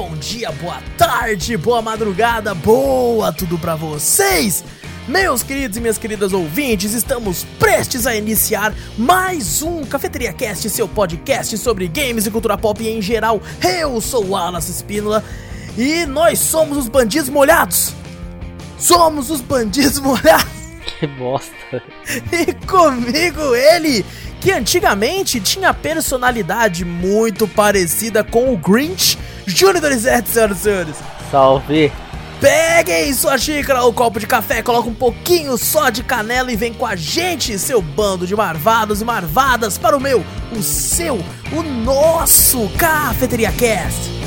bom dia, boa tarde, boa madrugada, boa tudo pra vocês! Meus queridos e minhas queridas ouvintes, estamos prestes a iniciar mais um Cafeteria Cast, seu podcast sobre games e cultura pop em geral. Eu sou o Alas Espínola e nós somos os bandidos molhados. Somos os bandidos molhados. Que bosta. E comigo ele, que antigamente tinha personalidade muito parecida com o Grinch, Júnior Donizete, senhoras e senhores. Salve. Peguem sua xícara ou copo de café, coloca um pouquinho só de canela e vem com a gente, seu bando de marvados e marvadas, para o meu, o seu, o nosso Cafeteria Cast.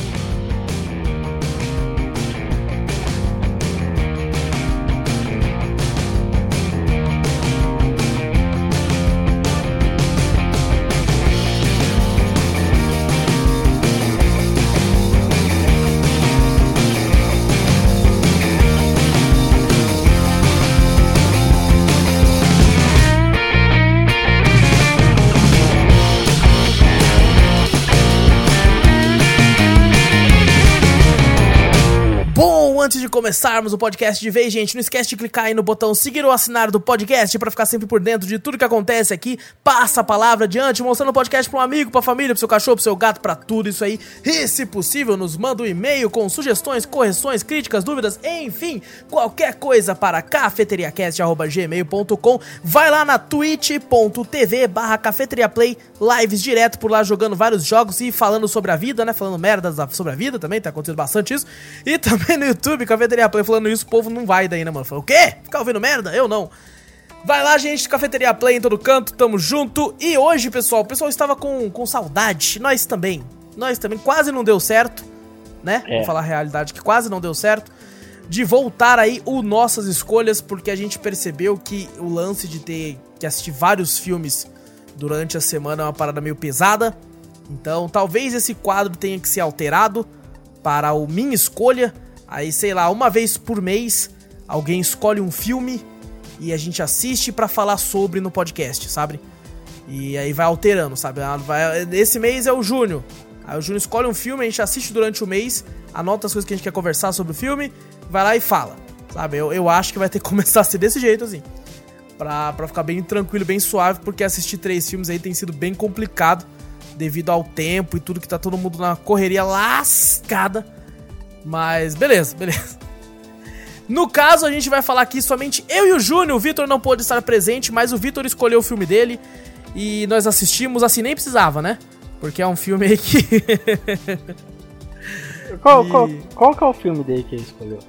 Começarmos o podcast de vez, gente, não esquece de clicar aí no botão seguir ou assinar do podcast para ficar sempre por dentro de tudo que acontece aqui. Passa a palavra adiante, mostrando o podcast para um amigo, para família, para seu cachorro, para seu gato, para tudo isso aí. E se possível, nos manda um e-mail com sugestões, correções, críticas, dúvidas, enfim, qualquer coisa para cafeteriacast@gmail.com. Vai lá na twitch.tv/cafeteriaplay, lives direto por lá jogando vários jogos e falando sobre a vida, né? Falando merdas sobre a vida também, tá acontecendo bastante isso. E também no YouTube, Cafeteria Play, falando isso, o povo não vai daí, né, mano? Falou, o quê? Ficar ouvindo merda? Eu não. Vai lá, gente, Cafeteria Play em todo canto, tamo junto. E hoje, pessoal, o pessoal estava com, com saudade, nós também. Nós também, quase não deu certo, né? É. Vou falar a realidade que quase não deu certo. De voltar aí o Nossas Escolhas, porque a gente percebeu que o lance de ter que assistir vários filmes durante a semana é uma parada meio pesada. Então, talvez esse quadro tenha que ser alterado para o Minha Escolha. Aí, sei lá, uma vez por mês, alguém escolhe um filme e a gente assiste pra falar sobre no podcast, sabe? E aí vai alterando, sabe? Ah, vai- Esse mês é o Júnior. Aí o Júnior escolhe um filme, a gente assiste durante o mês, anota as coisas que a gente quer conversar sobre o filme, vai lá e fala, sabe? Eu, eu acho que vai ter que começar a ser desse jeito, assim. Pra, pra ficar bem tranquilo, bem suave, porque assistir três filmes aí tem sido bem complicado devido ao tempo e tudo que tá todo mundo na correria lascada. Mas beleza, beleza. No caso, a gente vai falar aqui somente eu e o Júnior. O Vitor não pôde estar presente, mas o Vitor escolheu o filme dele e nós assistimos, assim, nem precisava, né? Porque é um filme aí que. Qual, E- qual, qual que é o filme dele que ele escolheu?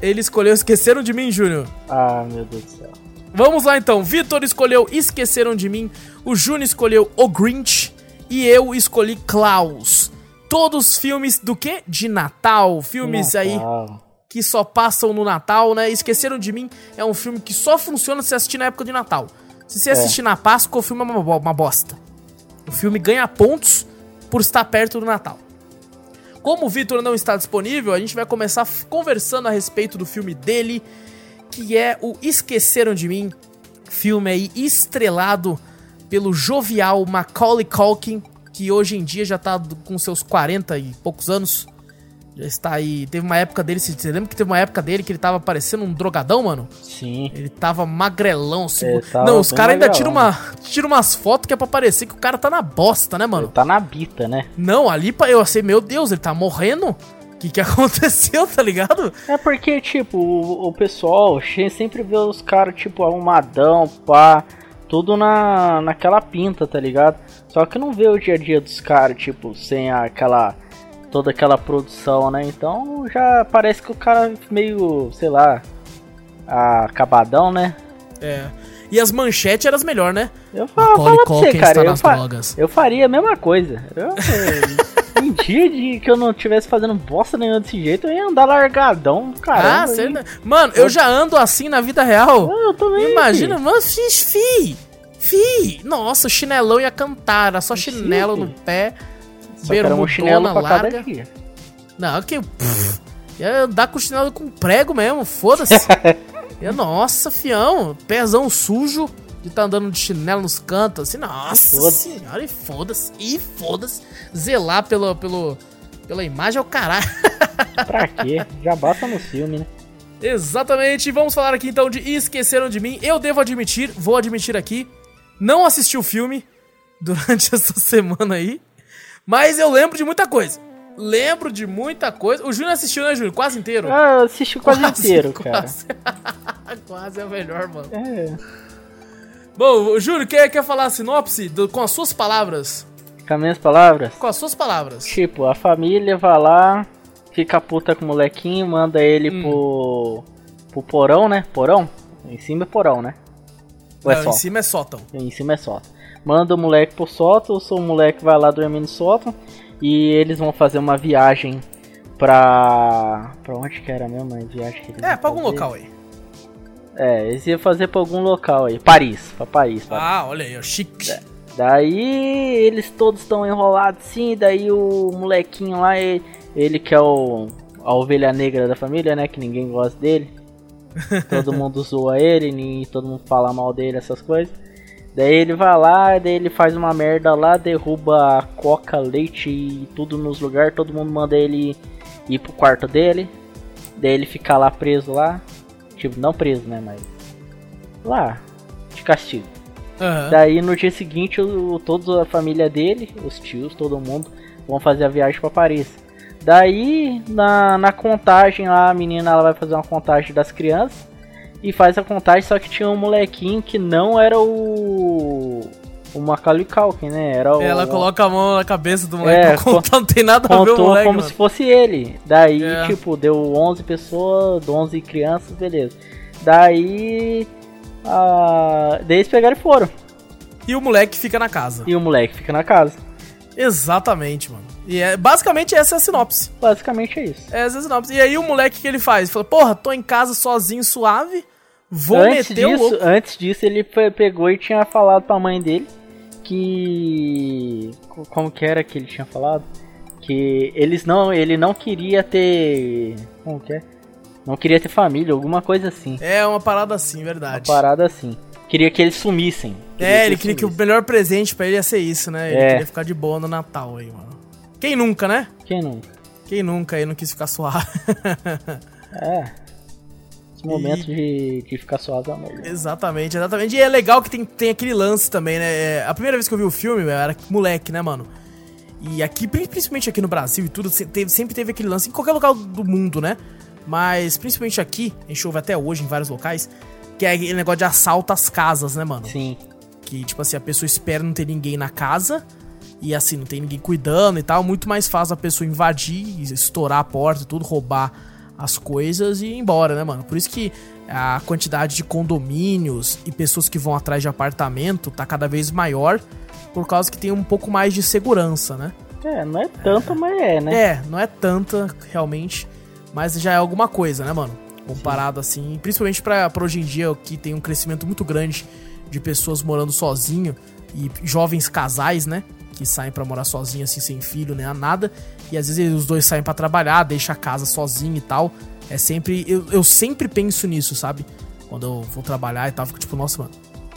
ele escolheu Esqueceram de Mim, Júnior. Ah, meu Deus do céu. Vamos lá então. Vitor escolheu Esqueceram de Mim, o Júnior escolheu O Grinch e eu escolhi Klaus. Todos filmes do quê? De Natal. Filmes aí Natal. que só passam no Natal, né? Esqueceram de Mim é um filme que só funciona se assistir na época de Natal. Se você assistir na Páscoa, o filme é uma, uma bosta. O filme ganha pontos por estar perto do Natal. Como o Vitor não está disponível, a gente vai começar conversando a respeito do filme dele, que é o Esqueceram de Mim, filme aí estrelado pelo jovial Macaulay Culkin, que hoje em dia já tá com seus 40 e poucos anos. Já está aí. Teve uma época dele, você lembra que teve uma época dele que ele tava parecendo um drogadão, mano? Sim. Ele tava magrelão, assim. Ele tava Não, os caras ainda tiram uma, tiram umas fotos que é pra parecer que o cara tá na bosta, né, mano? Ele tá na bita, né? Não, ali pra eu assim, meu Deus, ele tá morrendo? O que que aconteceu, tá ligado? É porque, tipo, o, o pessoal sempre vê os caras, tipo, arrumadão, pá, tudo na, naquela pinta, tá ligado? Só que não vê o dia a dia dos caras, tipo, sem aquela. toda aquela produção, né? Então já parece que o cara meio, sei lá, acabadão, né? É. E as manchetes eram as melhores, né? Eu falo, falo pra você, cara, está eu, nas fa- drogas. eu faria a mesma coisa. Eu, um dia de que eu não tivesse fazendo bosta nenhuma desse jeito, eu ia andar largadão, caramba. ah, você... e- Mano, eu já ando assim na vida real. Ah, Eu também. Imagina, filho. mano, fiz, fi. Fi. Nossa, o chinelão ia cantar, era só Sim, chinelo no pé. Só um chinelo pra cada larga. dia. Não, que. pff, ia andar com chinelo com prego mesmo, foda-se. Nossa, fião, pezão sujo de tá andando de chinelo nos cantos, assim, nossa Foda-se. senhora, e foda-se, e foda-se. Zelar pelo, pelo, Pela imagem é o caralho. Pra quê? Já basta no filme, né? Exatamente. Vamos falar aqui então de Esqueceram de Mim. Eu devo admitir, vou admitir aqui, não assisti o filme durante essa semana aí, mas eu lembro de muita coisa. Lembro de muita coisa. O Júnior assistiu, né, Júnior? Quase inteiro? Ah, eu assisti quase, quase inteiro, quase. cara. quase é o melhor, mano. É. Bom, Júnior, quer, quer falar a sinopse do, com as suas palavras? Com as minhas palavras? Com as suas palavras. Tipo, a família vai lá, fica puta com o molequinho, manda ele hum. pro, pro porão, né? Porão? Em cima é porão, né? Ou é Não, em cima é sótão. Em cima é sótão. Manda o moleque pro sótão, o moleque vai lá dormir no sótão e eles vão fazer uma viagem pra. pra onde que era mesmo a viagem que eles É, pra algum local aí. É, eles iam fazer pra algum local aí. Paris, pra Paris. Paris. Ah, olha aí, chique. É. Daí eles todos estão enrolados sim, daí o molequinho lá, ele, ele que é o, a ovelha negra da família, né? Que ninguém gosta dele. todo mundo zoa ele, e todo mundo fala mal dele, essas coisas. Daí ele vai lá, daí ele faz uma merda lá, derruba coca, leite e tudo nos lugares, todo mundo manda ele ir pro quarto dele. Daí ele fica lá preso lá. Tipo, não preso, né, mas. Lá, de castigo. Uhum. Daí no dia seguinte, o, toda a família dele, os tios, todo mundo, vão fazer a viagem para Paris. Daí, na, na contagem lá, a menina ela vai fazer uma contagem das crianças e faz a contagem, só que tinha um molequinho que não era o. O Macaulay Culkin, né? Era o... Ela coloca a mão na cabeça do moleque é, contar, não tem nada a ver o moleque, como mano. se fosse ele. Daí, é. tipo, deu 11 pessoas, 11 crianças, beleza. Daí... Ah, daí eles pegaram e foram. E o moleque fica na casa. E o moleque fica na casa. Exatamente, mano. E é, basicamente essa é a sinopse. Basicamente é isso. Essa é a sinopse. E aí o moleque que ele faz? Ele fala, porra, tô em casa sozinho, suave. Vou antes meter disso, o louco. Antes disso, ele pegou e tinha falado pra mãe dele que. Como que era que ele tinha falado? Que eles não. Ele não queria ter. Como que é? Não queria ter família, alguma coisa assim. É, uma parada assim, verdade. Uma parada assim. Queria que eles sumissem. Queria é, ele queria sumissem. que o melhor presente para ele ia ser isso, né? Ele é. queria ficar de boa no Natal aí, mano. Quem nunca, né? Quem nunca? Quem nunca aí não quis ficar suave. é momento de, de ficar suave é melhor. Exatamente, exatamente. E é legal que tem, tem aquele lance também, né? É, a primeira vez que eu vi o filme, eu era moleque, né, mano? E aqui, principalmente aqui no Brasil e tudo, sempre teve aquele lance, em qualquer lugar do mundo, né? Mas principalmente aqui, a gente ouve até hoje em vários locais, que é aquele negócio de assalto às casas, né, mano? Sim. Que, tipo assim, a pessoa espera não ter ninguém na casa, e assim, não tem ninguém cuidando e tal, muito mais fácil a pessoa invadir, estourar a porta e tudo, roubar as coisas e ir embora, né, mano? Por isso que a quantidade de condomínios e pessoas que vão atrás de apartamento tá cada vez maior, por causa que tem um pouco mais de segurança, né? É, não é tanta, é. mas é, né? É, não é tanta, realmente, mas já é alguma coisa, né, mano? Comparado Sim. assim, principalmente pra, pra hoje em dia, que tem um crescimento muito grande de pessoas morando sozinho e jovens casais, né? Que saem para morar sozinho, assim, sem filho, nem nada. E às vezes os dois saem para trabalhar, deixa a casa sozinho e tal. É sempre. Eu, eu sempre penso nisso, sabe? Quando eu vou trabalhar e tal, fico tipo, nossa, mano,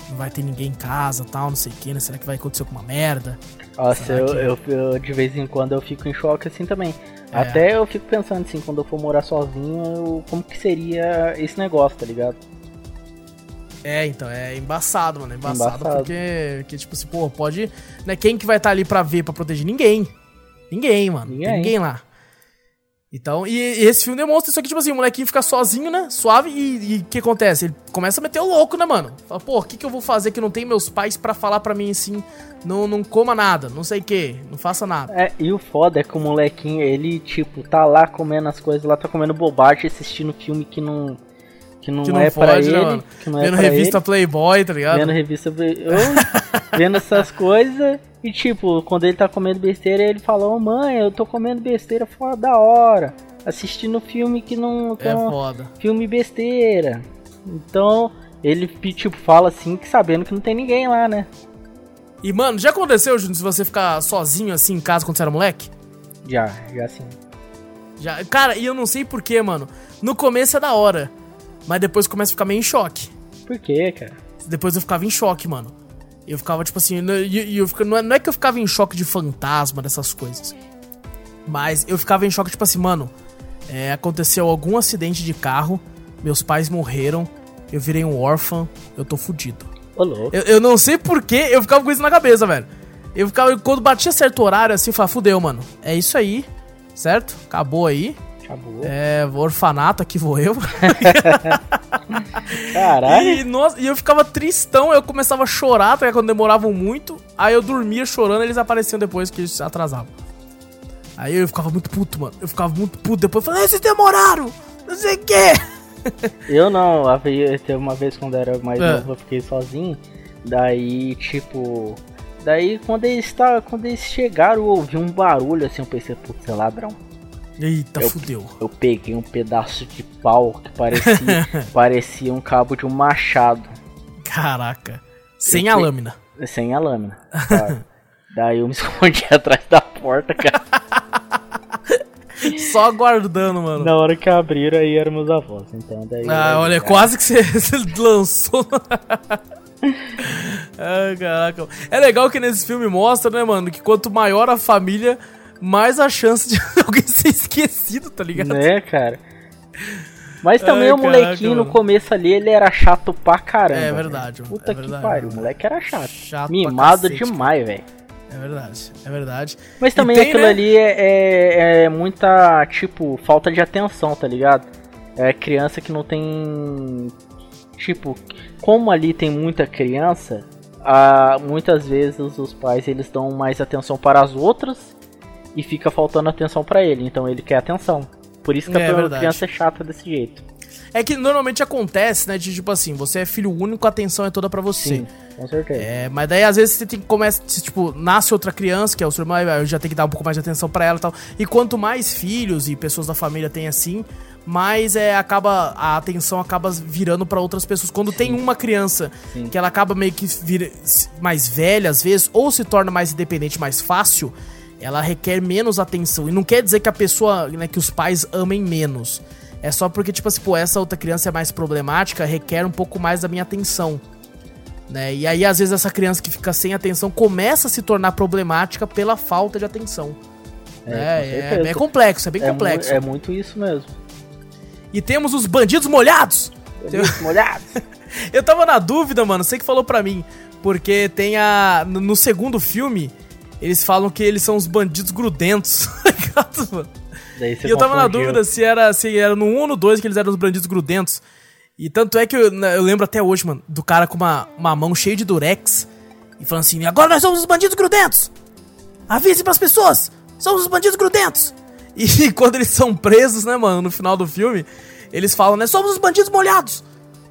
não vai ter ninguém em casa tal, não sei o que, né? Será que vai acontecer alguma merda? Nossa, eu, que... eu, eu, de vez em quando eu fico em choque assim também. É. Até eu fico pensando assim, quando eu for morar sozinho, eu, como que seria esse negócio, tá ligado? É, então, é embaçado, mano. É embaçado, embaçado. Porque, porque, tipo assim, pô, pode. Né, quem que vai estar tá ali pra ver, pra proteger? Ninguém. Ninguém, mano. Ninguém, Tem ninguém lá. Então, e, e, esse filme demonstra isso aqui, tipo assim, o molequinho fica sozinho, né? Suave, e o que acontece? Ele começa a meter o louco, né, mano? Fala, pô, o que, que eu vou fazer que não tem meus pais para falar para mim assim? Não, não coma nada, não sei o que, não faça nada. É, e o foda é que o molequinho, ele, tipo, tá lá comendo as coisas, lá tá comendo bobagem, assistindo filme que não. Que não, que não é pode, pra né, ele. Né, que não é Vendo revista ele. Playboy, tá ligado? Vendo revista Playboy. vendo essas coisas. E tipo, quando ele tá comendo besteira, ele fala, ô oh, mãe, eu tô comendo besteira fora da hora. Assistindo filme que não. Que é foda. Filme besteira. Então, ele tipo, fala assim, que sabendo que não tem ninguém lá, né? E, mano, já aconteceu, Júnior, se você ficar sozinho assim em casa quando você era moleque? Já, já sim. Já, cara, e eu não sei porquê, mano. No começo é da hora, mas depois começa a ficar meio em choque. Por quê, cara? Depois eu ficava em choque, mano. Eu ficava, tipo assim, eu, eu, não, é, não é que eu ficava em choque de fantasma, dessas coisas. Mas eu ficava em choque, tipo assim, mano, é, aconteceu algum acidente de carro, meus pais morreram, eu virei um órfão, eu tô fudido. Eu, eu não sei porquê, eu ficava com isso na cabeça, velho. Eu ficava, quando batia certo horário assim, eu falava, fudeu, mano. É isso aí, certo? Acabou aí. Acabou. É, orfanato, aqui vou eu. Caralho. E, nossa, e eu ficava tristão, eu começava a chorar, tá, quando demoravam muito. Aí eu dormia chorando, eles apareciam depois que eles atrasavam. Aí eu ficava muito puto, mano. Eu ficava muito puto. Depois eu falei, "Ah, vocês demoraram! Não sei o quê. Eu não, teve uma vez quando eu era mais É. novo, eu fiquei sozinho. Daí, tipo. Daí quando eles, tá, quando eles chegaram, eu ouvi um barulho assim, eu pensei, putz, é ladrão. Eita, Eu- fudeu. Eu peguei um pedaço de pau que parecia, parecia um cabo de um machado, Caraca. Sem Eu a fui- lâmina. sem a lâmina. Daí eu me escondi atrás da porta, cara. Só aguardando, mano. Na hora que abriram aí eram meus avós. Então daí. Ah, olha, cara, quase que você, você lançou. Ai, caraca. É legal que nesse filme mostra, né, mano, que quanto maior a família, mais a chance de alguém ser esquecido, tá ligado? Né, cara? Mas também Ai, o molequinho caraca, no começo ali, ele era chato pra caramba. É verdade, mano, Puta é que verdade, pariu, o moleque era chato. Chato Mimado cacete, demais, velho. É verdade, é verdade. Mas também tem, aquilo né? ali é, é, é muita, tipo, falta de atenção, tá ligado? É criança que não tem. Tipo, como ali tem muita criança, ah, muitas vezes os pais eles dão mais atenção para as outras e fica faltando atenção pra ele. Então ele quer atenção. Por isso que É a criança é chata desse jeito. É que normalmente acontece, né, de tipo assim, você é filho único, a atenção é toda pra você. Sim, com certeza. É, mas daí às vezes você tem que começar, tipo, nasce outra criança, que é o seu irmão, eu já tem que dar um pouco mais de atenção pra ela e tal. E quanto mais filhos e pessoas da família tem assim, mais é acaba a atenção acaba virando pra outras pessoas. Quando tem uma criança Sim. que ela acaba meio que vira mais velha às vezes ou se torna mais independente mais fácil, ela requer menos atenção. E não quer dizer que a pessoa, né, que os pais amem menos. É só porque tipo assim, pô, essa outra criança é mais problemática, requer um pouco mais da minha atenção né? E aí, às vezes, essa criança que fica sem atenção começa a se tornar problemática pela falta de atenção. É, É, é, é complexo, é bem É mu- complexo. É, muito isso mesmo. E temos os bandidos molhados! Olhos molhados. Eu tava na dúvida, mano, você que falou pra mim. Porque tem a. No segundo filme, eles falam que eles são os bandidos grudentos. tá E eu tava na confundiu. dúvida se era, se era no 1 ou no 2 que eles eram os bandidos grudentos. E tanto é que eu, eu lembro até hoje, mano, do cara com uma, uma mão cheia de durex e falando assim: agora nós somos os bandidos grudentos! Avise pras pessoas! Somos os bandidos grudentos! E quando eles são presos, né, mano, no final do filme, eles falam, né? Somos os bandidos molhados!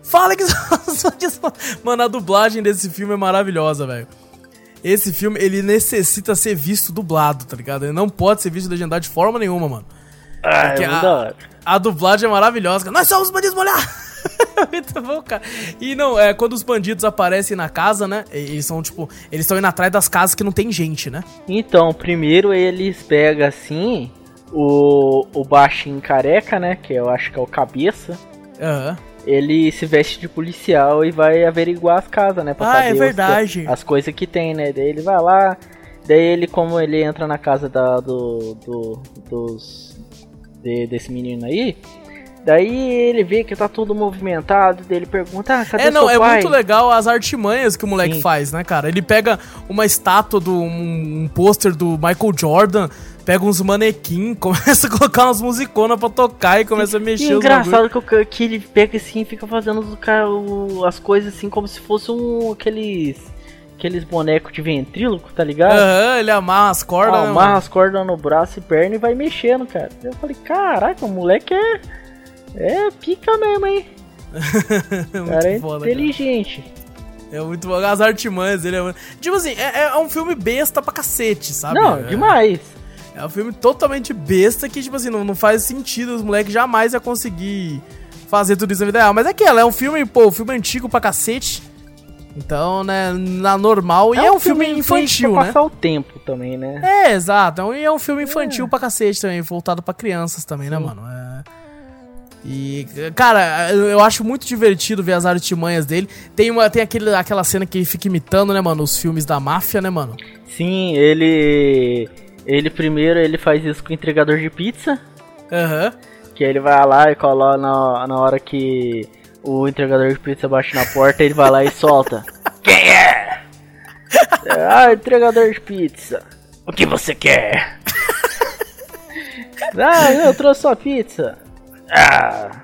Fala que somos os bandidos molhados! Mano, a dublagem desse filme é maravilhosa, velho. Esse filme, ele necessita ser visto dublado, tá ligado? Ele não pode ser visto legendado de forma nenhuma, mano. Ah, Porque é a-. A dublagem é maravilhosa. Nós somos bandidos molhados! Muito bom, cara. E não, é quando os bandidos aparecem na casa, né? Eles são tipo. Eles estão indo atrás das casas que não tem gente, né? Então, primeiro eles pegam assim o, o baixinho careca, né? Que eu acho que é o cabeça. Aham. Ele se veste de policial e vai averiguar as casas, né? Pra Ah, saber é os- verdade. as coisas que tem, né? Daí ele vai lá. Daí ele, como ele entra na casa da, do, do- dos. de- desse menino aí. Daí ele vê que tá tudo movimentado. Daí ele pergunta: Ah, cadê É, não, é pai? muito legal as artimanhas que o moleque Sim. faz, né, cara? Ele pega uma estátua do. um, um pôster do Michael Jordan, pega uns manequim, começa a colocar umas musiconas pra tocar e começa a E mexer os engraçado que, o- que ele pega assim e fica fazendo o- as coisas assim como se fosse um aqueles aqueles bonecos de ventríloco, tá ligado? Aham, ele amarra as cordas, né, Amarra as cordas no braço e perna e vai mexendo, cara. Eu falei, caraca, o moleque é. É pica mesmo, hein? É O cara é muito foda, cara. inteligente. É muito bom. As artimanhas dele é. Tipo assim, é, é um filme besta pra cacete, sabe? Não, é, demais. É um filme totalmente besta que, tipo assim, não, não faz sentido. Os moleques jamais iam conseguir fazer tudo isso na vida real. Mas é aquela, é um filme, pô, um filme antigo pra cacete. Então, né, na normal. e é um filme, feito infantil, pra né? passar o tempo também, né? É, exato. É um- E é um filme infantil pra cacete também, voltado pra crianças também, né, Sim. mano? É. E, cara, eu eu acho muito divertido ver as artimanhas dele. Tem, uma, tem aquele, aquela cena que ele fica imitando, né, mano, os filmes da máfia, né, mano? Sim, ele. Ele primeiro ele faz isso com o entregador de pizza. Aham. Que ele vai lá e coloca na, na hora que o entregador de pizza bate na porta, ele vai lá e solta. Quem é? Ah, entregador de pizza. O que você quer? ah, eu trouxe sua pizza. Ah,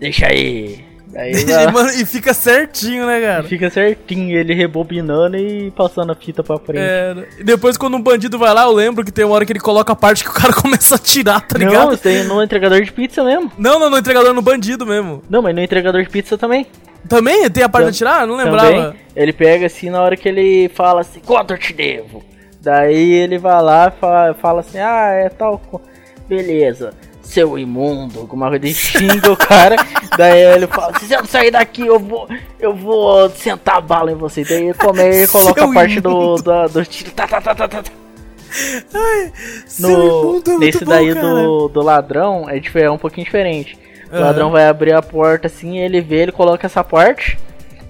deixa aí. Aí E, mano, e fica certinho, né, cara? fica certinho, ele rebobinando e passando a fita pra frente. É, e depois quando um bandido vai lá, eu lembro que tem uma hora que ele coloca a parte que o cara começa a tirar, tá Não, ligado? tem no entregador de pizza mesmo. Não, não, no entregador, no bandido mesmo. Não, mas no entregador de pizza também. Também tem a parte de tirar? Não lembrava. Também, ele pega assim na hora que ele fala assim, quanto eu te devo? Daí ele vai lá e fala, fala assim, ah, é tal. Beleza, seu imundo, alguma coisa, e xinga o cara. Daí ele fala, se você não sair daqui, eu vou. Eu vou sentar a bala em você. Daí ele come e coloca a parte do, do, do tiro. Tá, tá, tá, tá, tá. tá. Seu No, imundo é nesse bom, daí cara. do, do ladrão é, dif- é um pouquinho diferente. O Aham. ladrão vai abrir a porta assim, ele vê, ele coloca essa parte.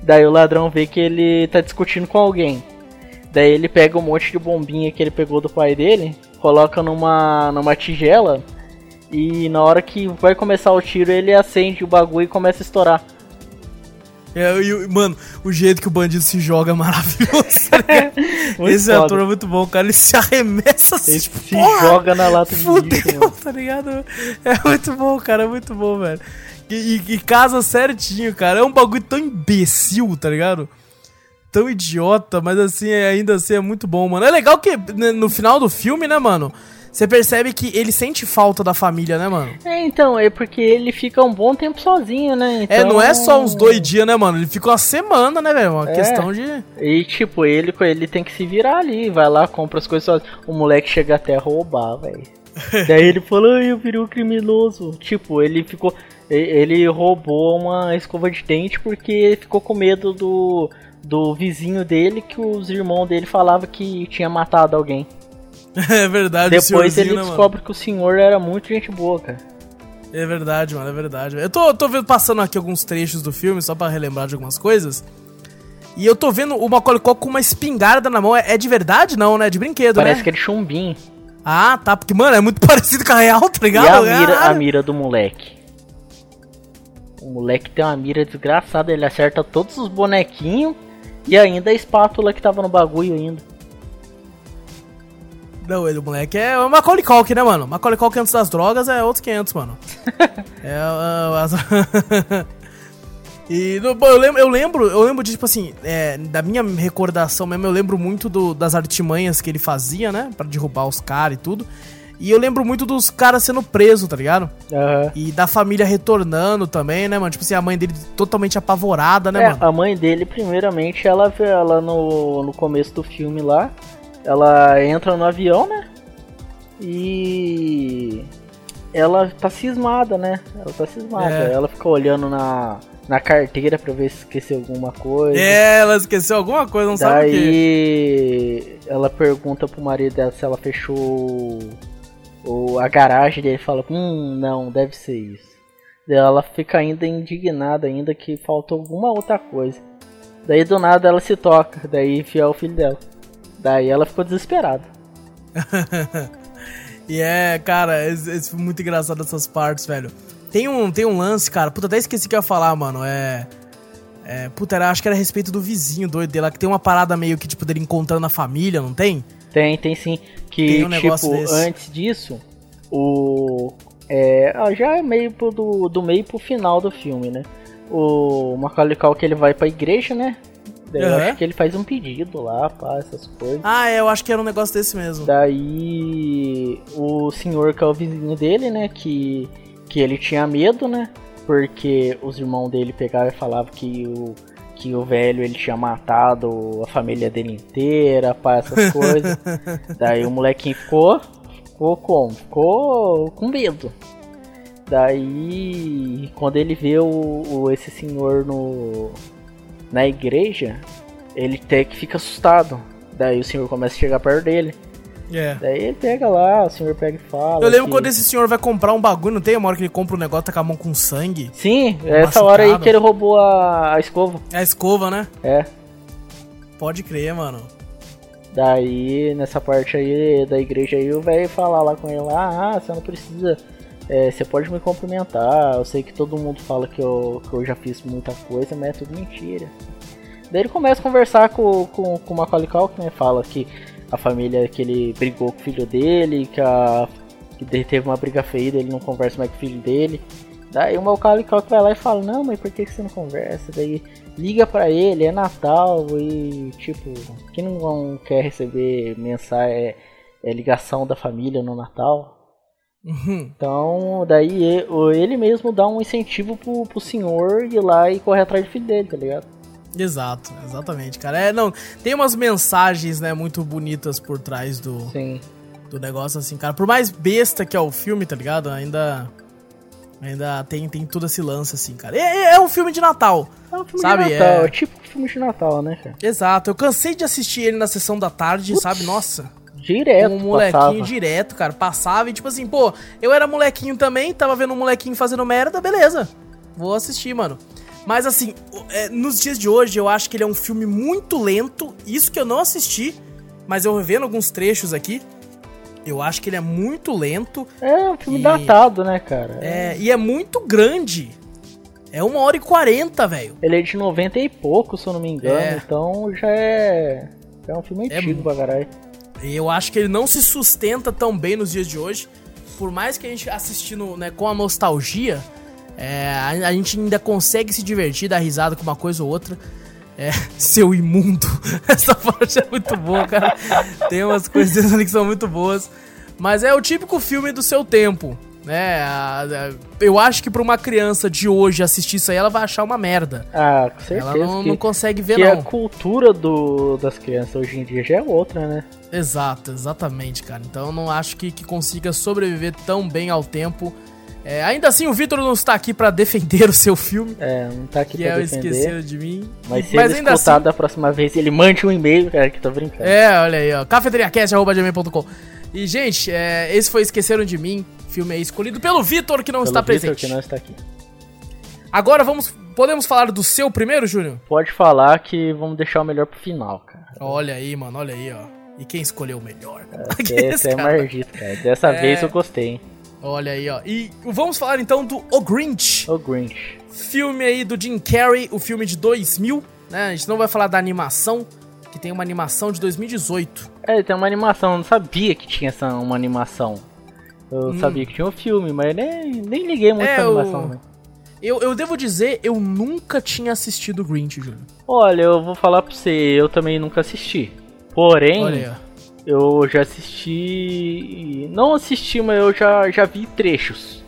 Daí o ladrão vê que ele tá discutindo com alguém. Daí ele pega um monte de bombinha que ele pegou do pai dele, coloca numa, numa tigela. E na hora que vai começar o tiro, ele acende o bagulho e começa a estourar. É, e mano, o jeito que o bandido se joga é maravilhoso. Muito Esse foda. ator é muito bom, cara. Ele se arremessa assim, Ele tipo, se porra, joga na lata de Fudeu, tá ligado? É muito bom, cara, é muito bom, velho. E, e- e casa certinho, cara. É um bagulho tão imbecil, tá ligado? Tão idiota, mas assim, é- ainda assim é muito bom, mano. É legal que né, no final do filme, né, mano? Você percebe que ele sente falta da família, né, mano? É, então, é porque ele fica um bom tempo sozinho, né? É, Então- não é só uns dois dias, né, mano? Ele fica uma semana, né, velho? Uma É. questão de. E tipo, ele, ele tem que se virar ali, vai lá, compra as coisas sozinho. O moleque chega até a roubar, velho. Daí ele falou, "Ai, eu virei um criminoso. Tipo, ele ficou. Ele roubou uma escova de dente porque ficou com medo do, do vizinho dele que os irmãos dele falavam que tinha matado alguém. É verdade, Depois ele né, mano? descobre que o senhor era muito gente boa, cara. É verdade, mano, é verdade. Eu tô, tô vendo, passando aqui alguns trechos do filme, só pra relembrar de algumas coisas. E eu tô vendo o Macaulay Culkin com uma espingarda na mão. É, é de verdade? Não, né? É de brinquedo, Parece né? que é de chumbinho. Ah, tá. Porque, mano, é muito parecido com a real, tá ligado? E a mira, a mira do moleque? O moleque tem uma mira desgraçada, ele acerta todos os bonequinhos e ainda a espátula que tava no bagulho ainda. Não, ele, o moleque é o Macaulay Culkin, né, mano? Macaulay Culkin antes das drogas é outros 500, mano. é... ah, as- E bom, eu lembro, eu lembro, eu lembro de, tipo assim, é, da minha recordação mesmo, eu lembro muito do- das artimanhas que ele fazia, né? Pra derrubar os caras e tudo. E eu lembro muito dos caras sendo presos, tá ligado? Aham. E da família retornando também, né, mano? Tipo assim, a mãe dele totalmente apavorada, né, É, mano? a mãe dele, primeiramente, ela vê ela no, no começo do filme lá. Ela entra no avião, né? E ela tá cismada, né? Ela tá cismada. É. Ela fica olhando na, na carteira pra ver se esqueceu alguma coisa. É, ela esqueceu alguma coisa, não sabe o quê. Daí ela pergunta pro marido dela se ela fechou o, a garagem dele fala, hum, não, deve ser isso. Daí ela fica ainda indignada ainda que faltou alguma outra coisa. Daí do nada ela se toca, daí enfia o filho dela. Daí ela ficou desesperada. E é, cara, esse, esse foi muito engraçado essas partes, velho. Tem um, tem um lance, cara. Puta, até esqueci o que eu ia falar, mano. É. É, puta, era, acho que era a respeito do vizinho doido dele lá, que tem uma parada meio que, tipo, dele encontrando a família, não tem? Tem, tem sim. Que, Tem um tipo, desse. antes disso, o. É, ah, já é meio pro, do, do meio pro final do filme, né? O Macaulay Culkin ele vai pra igreja, né? Daí Eu Aham. acho que ele faz um pedido lá, pá, essas coisas. Ah, é, eu acho que era um negócio desse mesmo. Daí o senhor que é o vizinho dele, né? Que, que ele tinha medo, né? Porque os irmãos dele pegavam e falavam que o, que o velho ele tinha matado a família dele inteira, pá, essas coisas. Daí o molequinho ficou. Ficou como? Ficou com medo. Daí quando ele vê o, o- esse senhor no na igreja, ele até que fica assustado. Daí o senhor começa a chegar perto dele. É. Daí ele pega lá, o senhor pega e fala. Eu lembro que- quando esse senhor vai comprar um bagulho, não tem uma hora que ele compra um negócio, tá com a mão com sangue? Sim, é essa hora aí que ele roubou a, a escova. É a escova, né? É. Pode crer, mano. Daí, nessa parte aí da igreja aí, o velho falar lá com ele, ah, ah, você não precisa, é, você pode me cumprimentar, eu sei que todo mundo fala que eu, que eu já fiz muita coisa, mas é tudo mentira. Daí ele começa a conversar com, com, com o Macaulay Culkin, né, fala que a família, que ele brigou com o filho dele, que, a, que teve uma briga feia, ele não conversa mais com o filho dele. Daí o Macaulay Culkin vai lá e fala, não, mas por que você não conversa? Daí liga para ele, é Natal e tipo, quem não quer receber mensagem é, é ligação da família no Natal? Uhum. Então, daí ele mesmo dá um incentivo pro, pro senhor ir lá e correr atrás do filho dele, tá ligado? Exato, exatamente, cara. É, não, tem umas mensagens, né, muito bonitas por trás do, Sim. do negócio, assim, cara. Por mais besta que é o filme, tá ligado? Ainda Ainda tem, tem todo esse lance, assim, cara. É, é um filme de Natal. É um filme sabe? de Natal, é... é tipo filme de Natal, né, cara? Exato. Eu cansei de assistir ele na sessão da tarde, Ups. sabe? Nossa. Direto, Um molequinho passava. direto, cara. Passava e tipo assim, pô, eu era molequinho também, tava vendo um molequinho fazendo merda, beleza. Vou assistir, mano. Mas assim, é, nos dias de hoje eu acho que ele é um filme muito lento. Isso que eu não assisti, mas eu vendo alguns trechos aqui. Eu acho que ele é muito lento. É um filme e... datado, né, cara? É, e é muito grande. É uma hora e quarenta, velho. Ele é de 90 e pouco, se eu não me engano. É. Então já é. É um filme é antigo é... pra caralho. E eu acho que ele não se sustenta tão bem nos dias de hoje. Por mais que a gente assistindo né, com a nostalgia, é, a, a, gente ainda consegue se divertir, dar risada com uma coisa ou outra. É, seu imundo. Essa parte é muito boa, cara. Tem umas coisas ali que são muito boas. Mas é o típico filme do seu tempo. Né? Eu acho que pra uma criança de hoje assistir isso aí, ela vai achar uma merda. Ah, com certeza. Ela não, que, não consegue ver, que não. a cultura do, das crianças hoje em dia já é outra, né? Exato, exatamente, cara. Então eu não acho que, que consiga sobreviver tão bem ao tempo é, ainda assim, o Vitor não está aqui para defender o seu filme. É, não está aqui que pra é defender. Esqueceram de mim. Mas se Mas ele ainda escutar assim... da próxima vez, ele mande um e-mail, cara, que tô brincando. É, olha aí, ó. cafeteriacast.com. E, gente, é, esse foi Esqueceram de Mim. Filme aí escolhido pelo Vitor, que não pelo está presente. que não está aqui. Agora vamos. Podemos falar do seu primeiro, Júnior? Pode falar que vamos deixar o melhor pro final, cara. Olha aí, mano, olha aí, ó. E quem escolheu o melhor? É, esse é Margito, cara. Dessa é... vez eu gostei, hein? Olha aí, ó. E vamos falar então do O Grinch. O Grinch. Filme aí do Jim Carrey, o filme de 2000, né? A gente não vai falar da animação, que tem uma animação de 2018. É, tem uma animação, eu não sabia que tinha essa uma animação. Eu hum. sabia que tinha um filme, mas nem, nem liguei muito é, pra animação, eu... né? Eu, eu devo dizer, eu nunca tinha assistido o Grinch, Júnior. Olha, eu vou falar pra você, eu também nunca assisti. Porém, Olha eu já assisti. Não assisti, mas eu já, já vi trechos.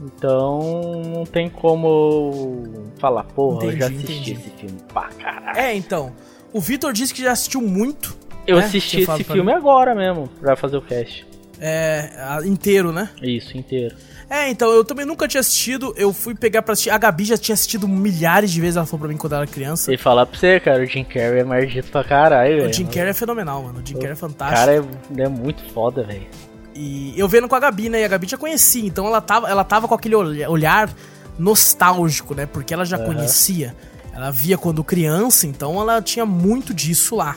Então não tem como falar, porra, entendi, eu já assisti entendi. esse filme pra caralho. É, então. O Vitor disse que já assistiu muito. Eu né? assisti esse filme agora mesmo, pra fazer o cast. É, inteiro, né? Isso, inteiro. É, então, eu também nunca tinha assistido, eu fui pegar pra assistir. A Gabi já tinha assistido milhares de vezes, ela falou pra mim quando ela era criança. E falar pra você, cara, o Jim Carrey é maldito pra caralho, velho. O Jim Carrey é fenomenal, mano. O Jim Carrey é fantástico. O cara é, é muito foda, velho. E eu vendo com a Gabi, né? E a Gabi já conhecia, então ela tava, ela tava com aquele olhar nostálgico, né? Porque ela já uhum. conhecia. Ela via quando criança, então ela tinha muito disso lá.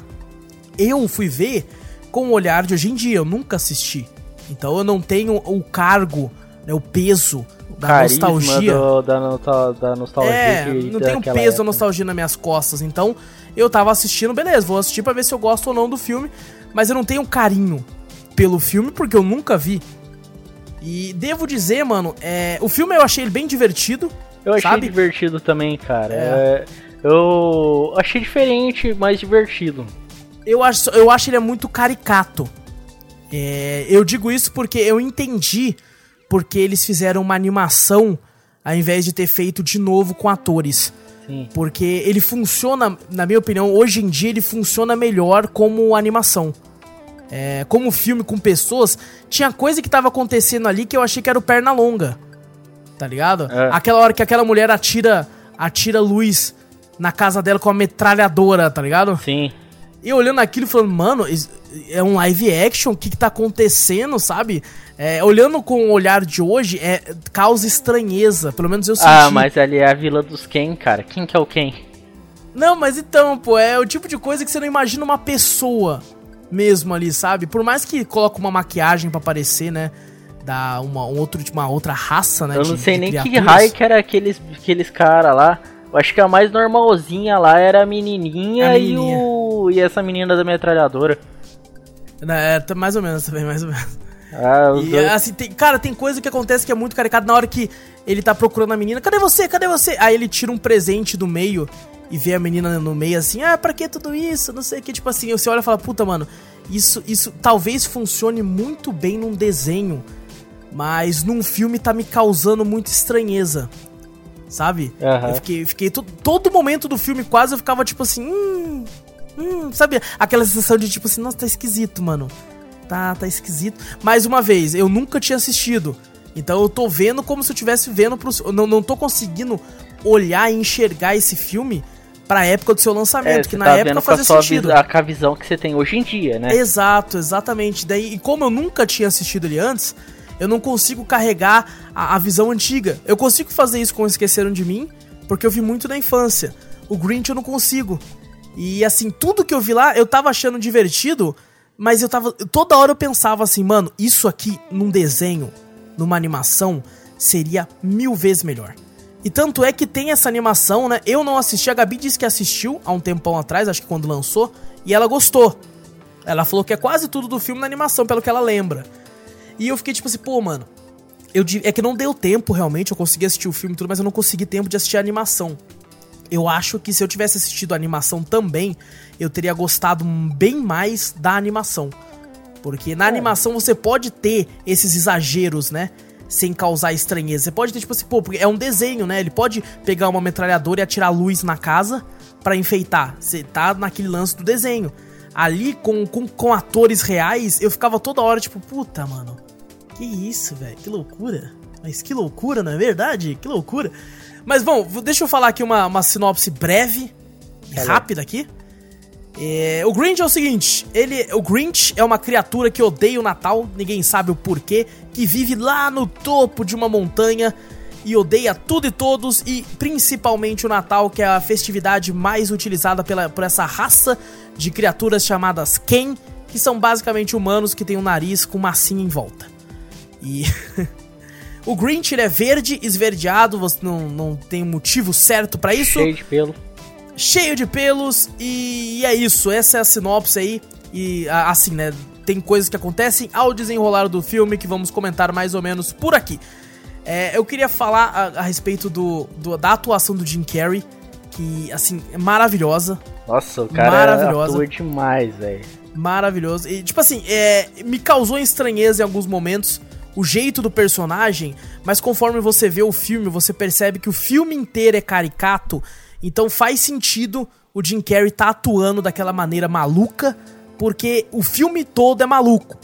Eu fui ver com o olhar de hoje em dia, eu nunca assisti. Então eu não tenho o cargo né, o peso da nostalgia. Do, da, da, nostalgia. É, não tem o peso época. da nostalgia nas minhas costas. Então, eu tava assistindo, beleza, vou assistir pra ver se eu gosto ou não do filme. Mas eu não tenho carinho pelo filme porque eu nunca vi. E devo dizer, mano, é, o filme eu achei ele bem divertido. Eu achei sabe? divertido também, cara. É. É, eu achei diferente, mas divertido. Eu acho, eu acho ele é muito caricato. É, eu digo isso porque eu entendi porque eles fizeram uma animação ao invés de ter feito de novo com atores. Sim. Porque ele funciona, na minha opinião, hoje em dia ele funciona melhor como animação. É, como filme com pessoas, tinha coisa que tava acontecendo ali que eu achei que era o perna longa. Tá ligado? É. Aquela hora que aquela mulher atira atira luz na casa dela com a metralhadora, tá ligado? Sim. E olhando aquilo e falando, mano, é um live action, o que, que tá acontecendo, sabe? É, olhando com o olhar de hoje, é, causa estranheza, pelo menos eu senti. Ah, mas ali é a vila dos Ken, cara. Quem que é o Ken? Não, mas então, pô, é o tipo de coisa que você não imagina uma pessoa mesmo ali, sabe? Por mais que coloque uma maquiagem para parecer, né? Da uma, um outro, uma outra raça, né? Eu não de, sei de nem criaturas. que raio que era aqueles, aqueles caras lá. Eu acho que a mais normalzinha lá era a menininha, a menininha. e o. E essa menina da metralhadora. É, tá mais ou menos também, mais ou menos. Ah, e, dois... assim, tem, cara, tem coisa que acontece que é muito caricato na hora que ele tá procurando a menina. Cadê você? Cadê você? Aí ele tira um presente do meio e vê a menina no meio assim, ah, pra que tudo isso? Não sei o que, tipo assim, você olha e fala, puta, mano, isso, isso talvez funcione muito bem num desenho, mas num filme tá me causando muita estranheza. Sabe? Uhum. Eu fiquei, fiquei to, todo momento do filme quase eu ficava tipo assim, hum, hum, sabe? Aquela sensação de tipo assim, nossa, tá esquisito, mano. Tá, tá esquisito. Mais uma vez, eu nunca tinha assistido. Então eu tô vendo como se eu estivesse vendo pro. Não, não tô conseguindo olhar e enxergar esse filme pra época do seu lançamento, é, que na tá época fazia sentido. A, a visão que você tem hoje em dia, né? Exato, exatamente. Daí, e como eu nunca tinha assistido ele antes, eu não consigo carregar a, a visão antiga. Eu consigo fazer isso com Esqueceram de Mim, porque eu vi muito na infância. O Grinch eu não consigo. E assim, tudo que eu vi lá, eu tava achando divertido, mas eu tava. Toda hora eu pensava assim, mano, isso aqui num desenho, numa animação, seria mil vezes melhor. E tanto é que tem essa animação, né? Eu não assisti, a Gabi disse que assistiu há um tempão atrás, acho que quando lançou, e ela gostou. Ela falou que é quase tudo do filme na animação, pelo que ela lembra. E eu fiquei tipo assim, pô, mano. Eu, é que não deu tempo realmente, eu consegui assistir o filme e tudo, mas eu não consegui tempo de assistir a animação. Eu acho que se eu tivesse assistido a animação também, eu teria gostado bem mais da animação. Porque na é. animação você pode ter esses exageros, né? sem causar estranheza. Você pode ter, tipo assim, pô, é um desenho, né? Ele pode pegar uma metralhadora e atirar luz na casa para enfeitar. Você tá naquele lance do desenho. Ali, com, com, com atores reais, eu ficava toda hora, tipo, puta, mano. Que isso, velho? Que loucura. Mas que loucura, não é verdade? Que loucura. Mas bom, deixa eu falar aqui uma, uma sinopse breve e rápida aqui. É, o Grinch é o seguinte, ele, o Grinch é uma criatura que odeia o Natal, ninguém sabe o porquê, que vive lá no topo de uma montanha e odeia tudo e todos, e principalmente o Natal, que é a festividade mais utilizada pela, por essa raça de criaturas chamadas Ken, que são basicamente humanos que têm um nariz com massinha em volta. E o Grinch ele é verde, esverdeado, você não, não tem motivo certo para isso. Cheio de pelo cheio de pelos e é isso, essa é a sinopse aí. E assim, né? Tem coisas que acontecem ao desenrolar do filme que vamos comentar mais ou menos por aqui. É, eu queria falar a, a respeito do, do, da atuação do Jim Carrey, que, assim, é maravilhosa. Nossa, o cara maravilhosa. atua demais, velho. Maravilhoso. E, tipo assim, é, me causou estranheza em alguns momentos o jeito do personagem, mas conforme você vê o filme, você percebe que o filme inteiro é caricato então faz sentido o Jim Carrey tá atuando daquela maneira maluca, porque o filme todo é maluco.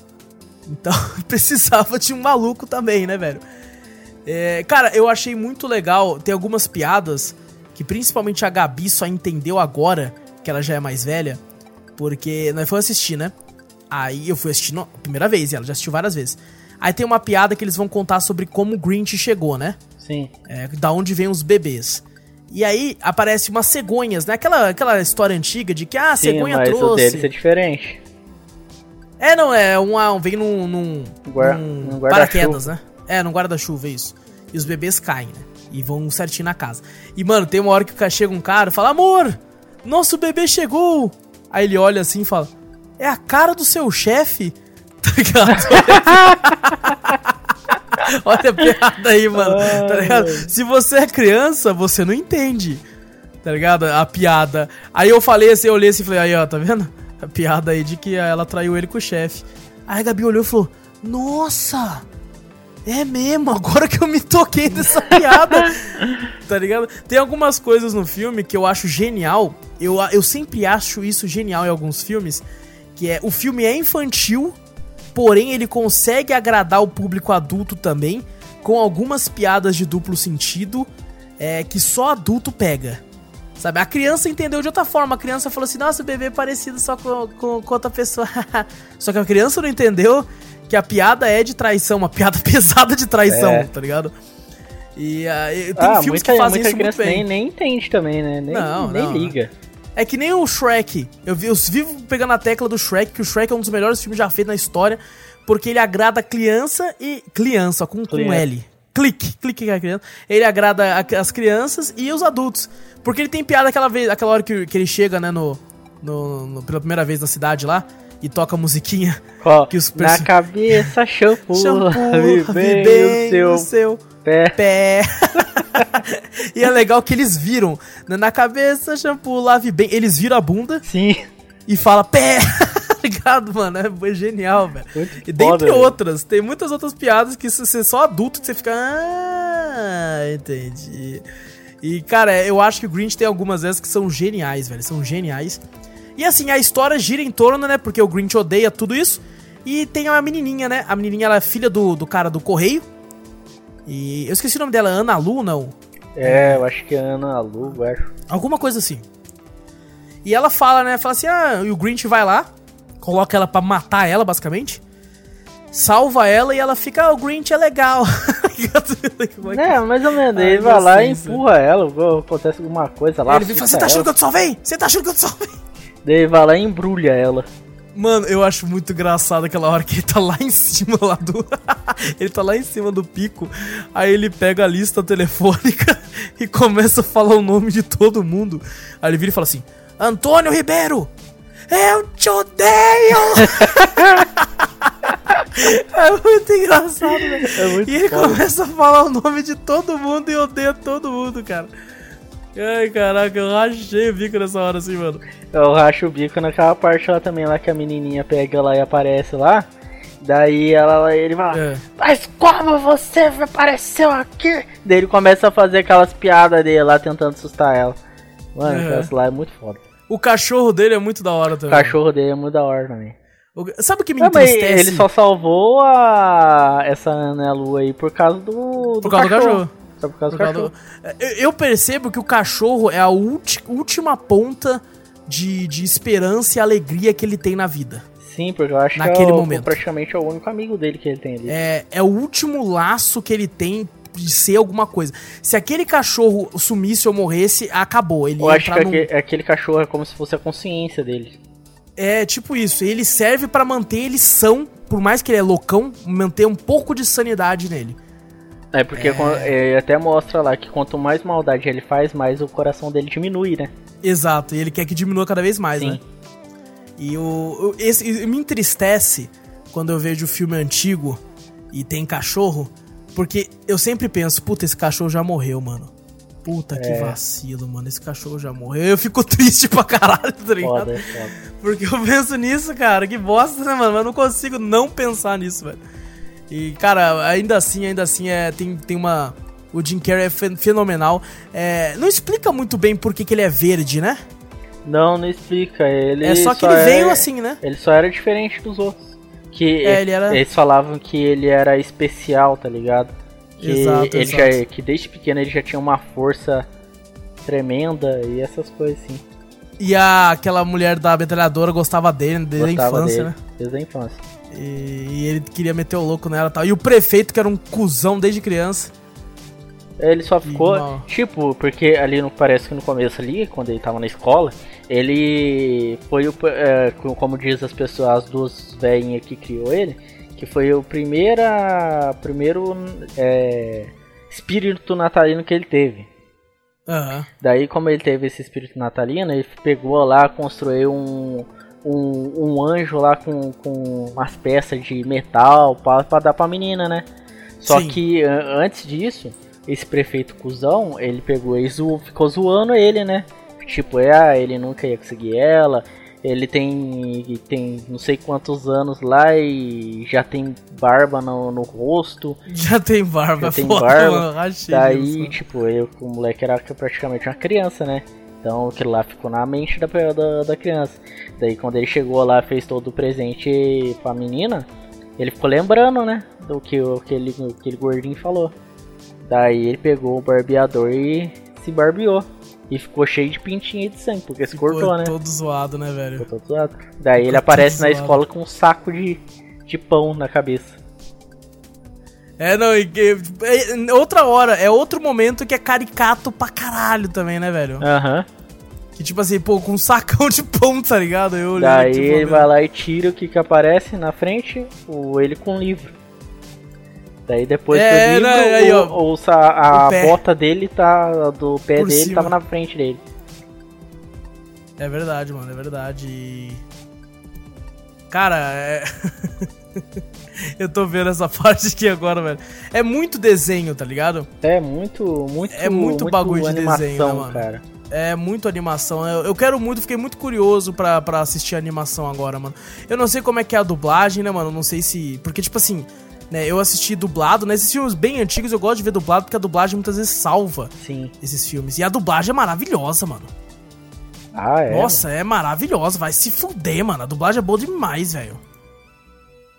Então precisava de um maluco também, né, velho? É, cara, eu achei muito legal. Tem algumas piadas que principalmente a Gabi só entendeu agora, que ela já é mais velha, porque nós fomos assistir, né? Aí eu fui assistir a primeira vez e ela já assistiu várias vezes. Aí tem uma piada que eles vão contar sobre como o Grinch chegou, né? Sim. É, da onde vem os bebês. E aí aparece umas cegonhas, né? Aquela, aquela história antiga de que, ah, a cegonha mas trouxe. O deles é diferente. É, não, é um, um vem num, num, Guar num paraquedas, né? É, num guarda-chuva, isso. E os bebês caem, né? E vão certinho na casa. E, mano, tem uma hora que chega um cara e fala, amor, nosso bebê chegou. Aí ele olha assim e fala, é a cara do seu chefe? Tá ligado? Olha a piada aí, mano. Tá ligado? Se você é criança, você não entende. Tá ligado? A piada. Aí eu falei assim, eu olhei assim e falei, aí ó, tá vendo? A piada aí de que ela traiu ele com o chefe. Aí a Gabi olhou e falou, nossa! É mesmo, agora que eu me toquei dessa piada. tá ligado? Tem algumas coisas no filme que eu acho genial. Eu, eu sempre acho isso genial em alguns filmes. Que é, o filme é infantil, porém ele consegue agradar o público adulto também, com algumas piadas de duplo sentido é, que só adulto pega. Sabe, a criança entendeu de outra forma. A criança falou assim: nossa, o bebê é parecido só com, com, com outra pessoa. só que a criança não entendeu que a piada é de traição, uma piada pesada de traição, é. tá ligado? E uh, tem ah, filmes muita, que fazem isso muito bem. Nem, nem entende também, né? Nem, Não, nem não. liga. É que nem o Shrek. Eu, vi- eu vivo pegando a tecla do Shrek, que o Shrek é um dos melhores filmes já feitos na história, porque ele agrada criança e. Criança, com, com. L. Clique, clique que é a criança. Ele agrada a- as crianças e os adultos. Porque ele tem piada aquela vez, aquela hora que, que ele chega, né, no, no- no- pela primeira vez na cidade lá, e toca a musiquinha. Ó, Que os na perso- cabeça, shampoo, Shampoo, bem bem o no seu seu pé. pé. e é legal que eles viram, né, na cabeça, shampoo, lave bem. Eles viram a bunda Sim, e fala pé. Ligado, mano? É genial, velho. Muito E dentre outras, tem muitas outras piadas que se você é só adulto que você fica. Ah, entendi. E, cara, eu acho que o Grinch tem algumas vezes que são geniais, velho. São geniais. E assim, a história gira em torno, né? Porque o Grinch odeia tudo isso. E tem uma menininha, né? A menininha, ela é filha do, do cara do correio. E eu esqueci o nome dela, Ana Lu, não? É, eu acho que é Ana Lu, eu acho. Alguma coisa assim. E ela fala, né? Fala assim, ah, e o Grinch vai lá, coloca ela pra matar ela, basicamente. Salva ela e ela fica, ah, o Grinch é legal. É mais ou menos. Ai, ele vai lá e empurra ela, acontece alguma coisa lá. Ele vem e fala, você tá achando que eu te salvei? Você tá achando que eu te salvei? Daí vai lá e embrulha ela. Mano, eu acho muito engraçado aquela hora que ele tá lá em cima lá do. ele tá lá em cima do pico. Aí ele pega a lista telefônica e começa a falar o nome de todo mundo. Aí ele vira e fala assim: Antônio Ribeiro! Eu te odeio! é muito engraçado, velho. É muito E ele foda. começa a falar o nome de todo mundo e odeia todo mundo, cara. Ai, caraca, eu rachei o bico nessa hora assim, mano. Eu racho o bico naquela parte lá também, lá que a menininha pega lá e aparece lá. Daí ela, ele vai lá, É. mas como você apareceu aqui? Daí ele começa a fazer aquelas piadas dele lá, tentando assustar ela. Mano, É. lá é muito foda. O cachorro dele é muito da hora O também. cachorro dele é muito da hora também. O- Sabe o que me Não, entristece? ele só salvou a essa Ana Lu aí por causa do, Por causa do cachorro. Só por causa Por do cachorro. do- Eu- Eu percebo que o cachorro é a ulti- última ponta de, de esperança e alegria que ele tem na vida. Sim, porque eu acho Naquele que é o, momento. praticamente é o único amigo dele que ele tem ali. É, é o último laço que ele tem de ser alguma coisa. Se aquele cachorro sumisse ou morresse, acabou. Ele eu acho que num- aquele, aquele cachorro é como se fosse a consciência dele. É tipo isso. Ele serve pra manter ele são, por mais que ele é loucão, manter um pouco de sanidade nele. É porque quan- é, até mostra lá que quanto mais maldade ele faz, mais o coração dele diminui, né? Exato, e ele quer que diminua cada vez mais, Sim. né? E o, esse, me entristece quando eu vejo filme antigo e tem cachorro, porque eu sempre penso, puta, esse cachorro já morreu, mano. Puta que É. vacilo, mano, esse cachorro já morreu. Eu fico triste pra caralho, tá ligado? Foda, é foda. Porque eu penso nisso, cara, que bosta, né, mano? Mas eu não consigo não pensar nisso, velho. E, cara, ainda assim, ainda assim, é, tem, tem uma. O Jim Carrey é fen- fenomenal. É, não explica muito bem por que, que ele é verde, né? Não, não explica. Ele é só que ele é- veio assim, né? Ele só era diferente dos outros. Que É, ele era- eles falavam que ele era especial, tá ligado? Que Exato, ele exato. já que desde pequeno ele já tinha uma força tremenda e essas coisas assim. E a, aquela mulher da metralhadora gostava dele desde Gostava a infância, dele, né? Desde a infância. E, e ele queria meter o louco nela e tal. E o prefeito, que era um cuzão desde criança. Ele só ficou, não. tipo, porque ali no, parece que no começo ali, quando ele tava na escola, ele foi o, é, co- como diz as pessoas, as duas velhinhas que criou ele, que foi o primeira, primeiro é, espírito natalino que ele teve. Aham. Daí, como ele teve esse espírito natalino, ele pegou lá, construiu um, um, um anjo lá com, com umas peças de metal pra dar pra menina, né? Só Sim. que an- antes disso, esse prefeito cuzão, ele pegou e zo- ficou zoando ele, né? Tipo, é, ah, ele nunca ia conseguir ela, ele tem, tem não sei quantos anos lá e já tem barba no, no rosto. Já tem barba, Já tem foda, barba. mano. Daí, isso. tipo, eu, o moleque era praticamente uma criança, né? Então aquilo lá ficou na mente da, da, da criança. Daí quando ele chegou lá, fez todo o presente pra menina, ele ficou lembrando, né? Do que o- aquele, aquele gordinho falou. Daí ele pegou o barbeador e se barbeou. E ficou cheio de pintinha e de sangue, porque se Ficou cortou, né? todo zoado, né, velho? Ficou todo zoado. Daí ele Ficou aparece todo na zoado. escola com um saco de, de pão na cabeça. É, não, e, é, outra hora, é outro momento que é caricato pra caralho também, né, velho? Aham. Que tipo assim, pô, com um sacão de pão, tá ligado? Eu olhei, Daí tipo, ele meu- vai lá e tira o que que aparece na frente, o ele com o livro. Daí depois É, do livro, né, aí, ó, o, o sa- a pé. bota dele tá. Do pé Por dele cima. tava na frente dele. É verdade, mano, é verdade. Cara, é. Eu tô vendo essa parte aqui agora, velho. É muito desenho, tá ligado? É muito, muito. É muito bagulho de animação, desenho, né, mano? cara. É muito animação. Eu, eu quero muito, fiquei muito curioso pra, pra assistir a animação agora, mano. Eu não sei como é que é a dublagem, né, mano? Não sei se. Porque, tipo assim, né, eu assisti dublado, né? Esses filmes bem antigos eu gosto de ver dublado porque a dublagem muitas vezes salva Sim. esses filmes. E a dublagem é maravilhosa, mano. Ah, é. Nossa, é maravilhosa. Vai se fuder, mano. A dublagem é boa demais, velho.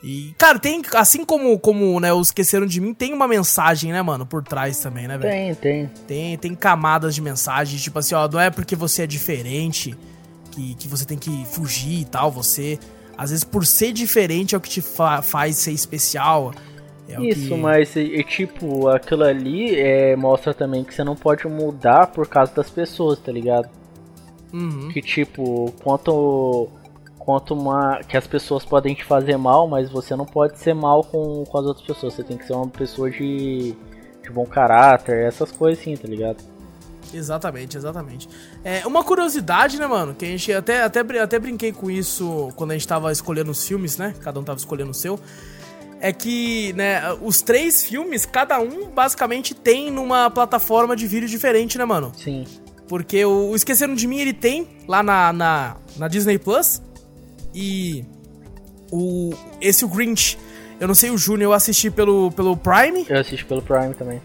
E, cara, tem. Assim como, como né, os esqueceram de mim, tem uma mensagem, né, mano, por trás também, né, velho? Tem, tem. Tem, tem camadas de mensagem, tipo assim, ó, não é porque você é diferente que, que você tem que fugir e tal, você. Às vezes, por ser diferente é o que te fa- faz ser especial. É Isso, que... mas tipo, aquilo ali é, mostra também que você não pode mudar por causa das pessoas, tá ligado? Uhum. Que tipo, quanto quanto uma que as pessoas podem te fazer mal, mas você não pode ser mal com, com as outras pessoas. Você tem que ser uma pessoa de, de bom caráter, essas coisas assim, tá ligado? Exatamente, exatamente. É, uma curiosidade, né, mano? Que a gente até, até, até brinquei com isso quando a gente tava escolhendo os filmes, né? Cada um tava escolhendo o seu. É que, né, os três filmes, cada um basicamente tem numa plataforma de vídeo diferente, né, mano? Sim. Porque o, o Esqueceram de Mim ele tem lá na, na, na Disney Plus. E o esse o Grinch, eu não sei o Júnior, eu assisti pelo, pelo Prime. Eu assisti pelo Prime também.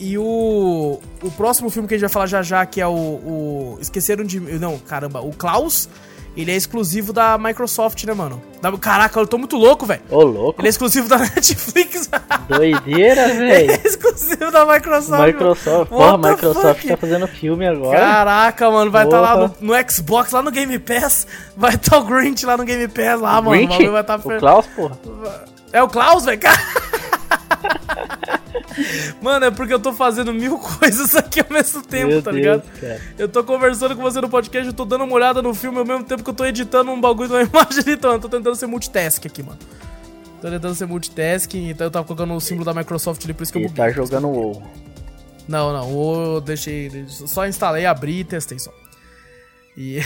E o, o próximo filme que a gente vai falar já já, que é o, o Esqueceram de. Não, caramba, o Klaus, ele é exclusivo da Microsoft, né, mano? Caraca, eu tô muito louco, velho. Ô, louco. Ele é exclusivo da Netflix. Doideira, velho. é exclusivo da Microsoft. mano. Microsoft. Porra, Microsoft fuck? tá fazendo filme agora. Caraca, mano, vai estar lá Porra. no, no Xbox, lá no Game Pass. Vai estar o Grinch lá no Game Pass, lá, mano. O Grinch? bagulho vai tá o Klaus, porra. É o Klaus, velho? Cara- Mano, é porque eu tô fazendo mil coisas aqui ao mesmo tempo, Meu tá Deus, ligado? cara. Eu tô conversando com você no podcast, eu tô dando uma olhada no filme ao mesmo tempo que eu tô editando um bagulho de uma imagem ali, então eu tô tentando ser multitask aqui, mano. Tô tentando ser multitask, então eu tava colocando o símbolo da Microsoft ali, por isso que eu buguei. tá jogando WoW. Não, não, o eu deixei. Só instalei, abri e testei só. E.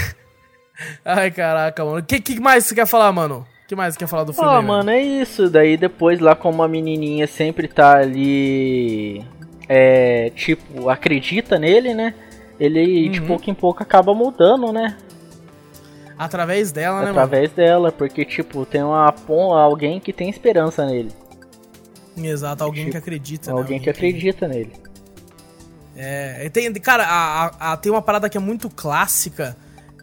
Ai, caraca, mano. O que, que mais você quer falar, mano? O que mais quer falar do filme? Ah, aí, velho? mano, é isso. Daí depois lá como a menininha sempre tá ali. É. Tipo, acredita nele, né? Ele de Uhum. pouco em pouco acaba mudando, né? Através dela, né, Através dela, porque, tipo, tem uma, alguém que tem esperança nele. Exato, alguém tipo, que acredita, né? Alguém que acredita nele. É, tem, cara, a- a- tem uma parada que é muito clássica,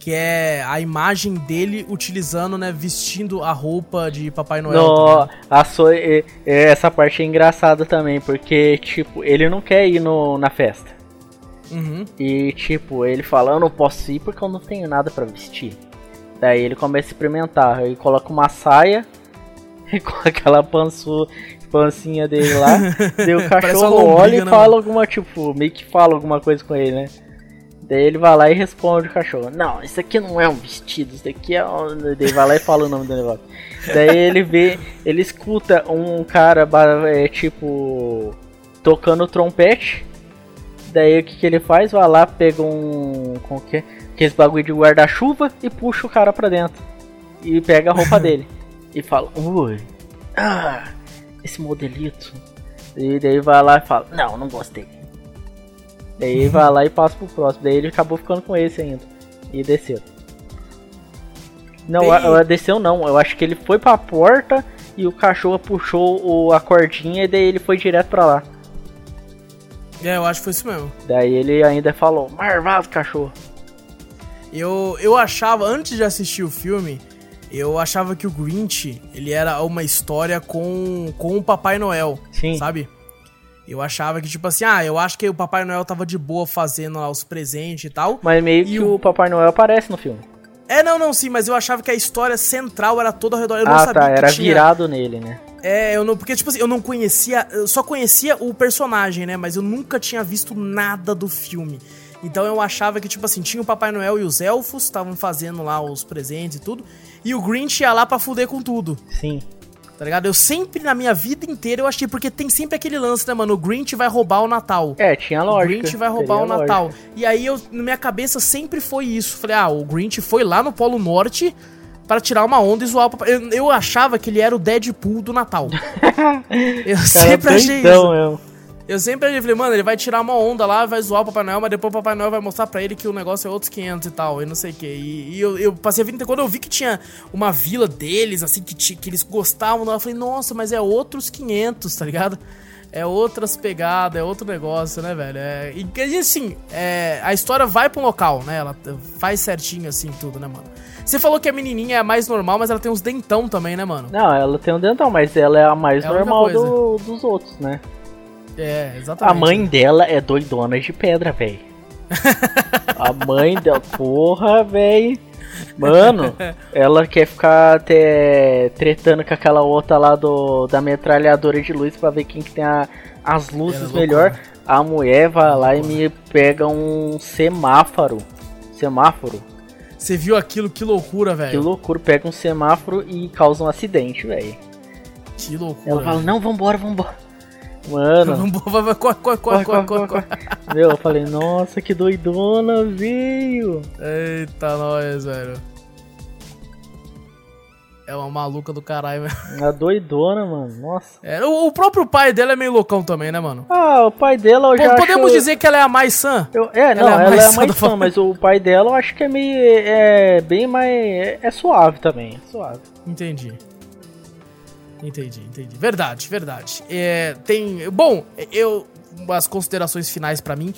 que é a imagem dele utilizando, né, vestindo a roupa de Papai Noel. No, a so, é- é, essa parte é engraçada também, porque, tipo, ele não quer ir no, na festa. Uhum. E, tipo, ele fala, eu não posso ir porque eu não tenho nada pra vestir. Daí ele começa a experimentar, ele coloca uma saia e com aquela pançu, pancinha dele lá, daí o cachorro olha e né, fala alguma, tipo, meio que fala alguma coisa com ele, né? Daí ele vai lá e responde o cachorro, não, isso aqui não é um vestido, isso aqui é um... Daí ele vai lá e fala o nome do negócio. Daí ele vê, ele escuta um cara, é, tipo, tocando trompete. Daí o que, que ele faz? Vai lá, pega um. Com que? Aqueles bagulho de guarda-chuva e puxa o cara pra dentro. E pega a roupa dele. E fala, ui, ah, esse modelito. E daí vai lá e fala, não, não gostei. Daí vai lá e passa pro próximo. Daí ele acabou ficando com esse ainda. E desceu. Não, Tem- desceu não. Eu acho que ele foi pra porta e o cachorro puxou o, a cordinha e daí ele foi direto pra lá. É, eu acho que foi isso mesmo. Daí ele ainda falou, marvado cachorro. Eu, eu achava, antes de assistir o filme, eu achava que o Grinch, ele era uma história com, com o Papai Noel, Sim. sabe? Eu achava que, tipo assim, ah, eu acho que o Papai Noel tava de boa fazendo lá os presentes e tal. Mas meio E que o- o Papai Noel aparece no filme. É, não, não, sim, mas eu achava que a história central era toda ao redor. Eu não ah, sabia tá. Era tinha... virado nele, né? É, eu não. Porque, tipo assim, eu não conhecia. Eu só conhecia o personagem, né? Mas eu nunca tinha visto nada do filme. Então eu achava que, tipo assim, tinha o Papai Noel e os elfos, estavam fazendo lá os presentes e tudo. E o Grinch ia lá pra fuder com tudo. Sim. Tá ligado? Eu sempre, na minha vida inteira, eu achei, porque tem sempre aquele lance, né, mano? O Grinch vai roubar o Natal. É, tinha lógica. O Grinch vai roubar o Natal. Lógica. E aí, eu, na minha cabeça, sempre foi isso. Falei, ah, o Grinch foi lá no Polo Norte para tirar uma onda e zoar o papai. Eu, eu, achava que ele era o Deadpool do Natal. eu Cara, sempre achei isso. Eu. Eu sempre falei, mano, ele vai tirar uma onda lá, vai zoar o Papai Noel, mas depois o Papai Noel vai mostrar pra ele que o negócio é outros 500 e tal, e não sei o que. E, e, eu, eu passei a vida quando eu vi que tinha uma vila deles, assim, que, que eles gostavam, eu falei, nossa, mas é outros 500, tá ligado? É outras pegadas, é outro negócio, né, velho? É, e assim, é, a história vai um local, né? Ela faz certinho assim tudo, né, mano? Você falou que a menininha é a mais normal, mas ela tem uns dentão também, né, mano? Não, ela tem um dentão, mas ela é a mais é normal do, dos outros, né? É, exatamente. A mãe dela é doidona de pedra, velho. a mãe dela, porra, velho. Mano, ela quer ficar até tretando com aquela outra lá do, da metralhadora de luz pra ver quem que tem a, as luzes é melhor. A mulher vai lá e me pega um semáforo. Semáforo você viu aquilo, que loucura, velho. Que loucura, pega um semáforo e causa um acidente, velho. Que loucura. Ela fala, não, vambora, vambora. Mano. Corre, corre, corre, corre, corre, corre. Meu, eu falei, nossa, que doidona, veio. Eita, nós, velho. É uma maluca do caralho, velho. Uma doidona, mano. Nossa. É, o, o, próprio pai dela é meio loucão também, né, mano? Ah, o pai dela eu já Podemos acho... dizer que ela é a mais sã? Eu, é, não, ela é a mais, ela é a mais sã, mas o pai dela eu acho que é meio... É bem mais... É, é suave também, é suave. Entendi. Entendi, entendi. Verdade, verdade. É, tem... Bom, eu... As considerações finais para mim.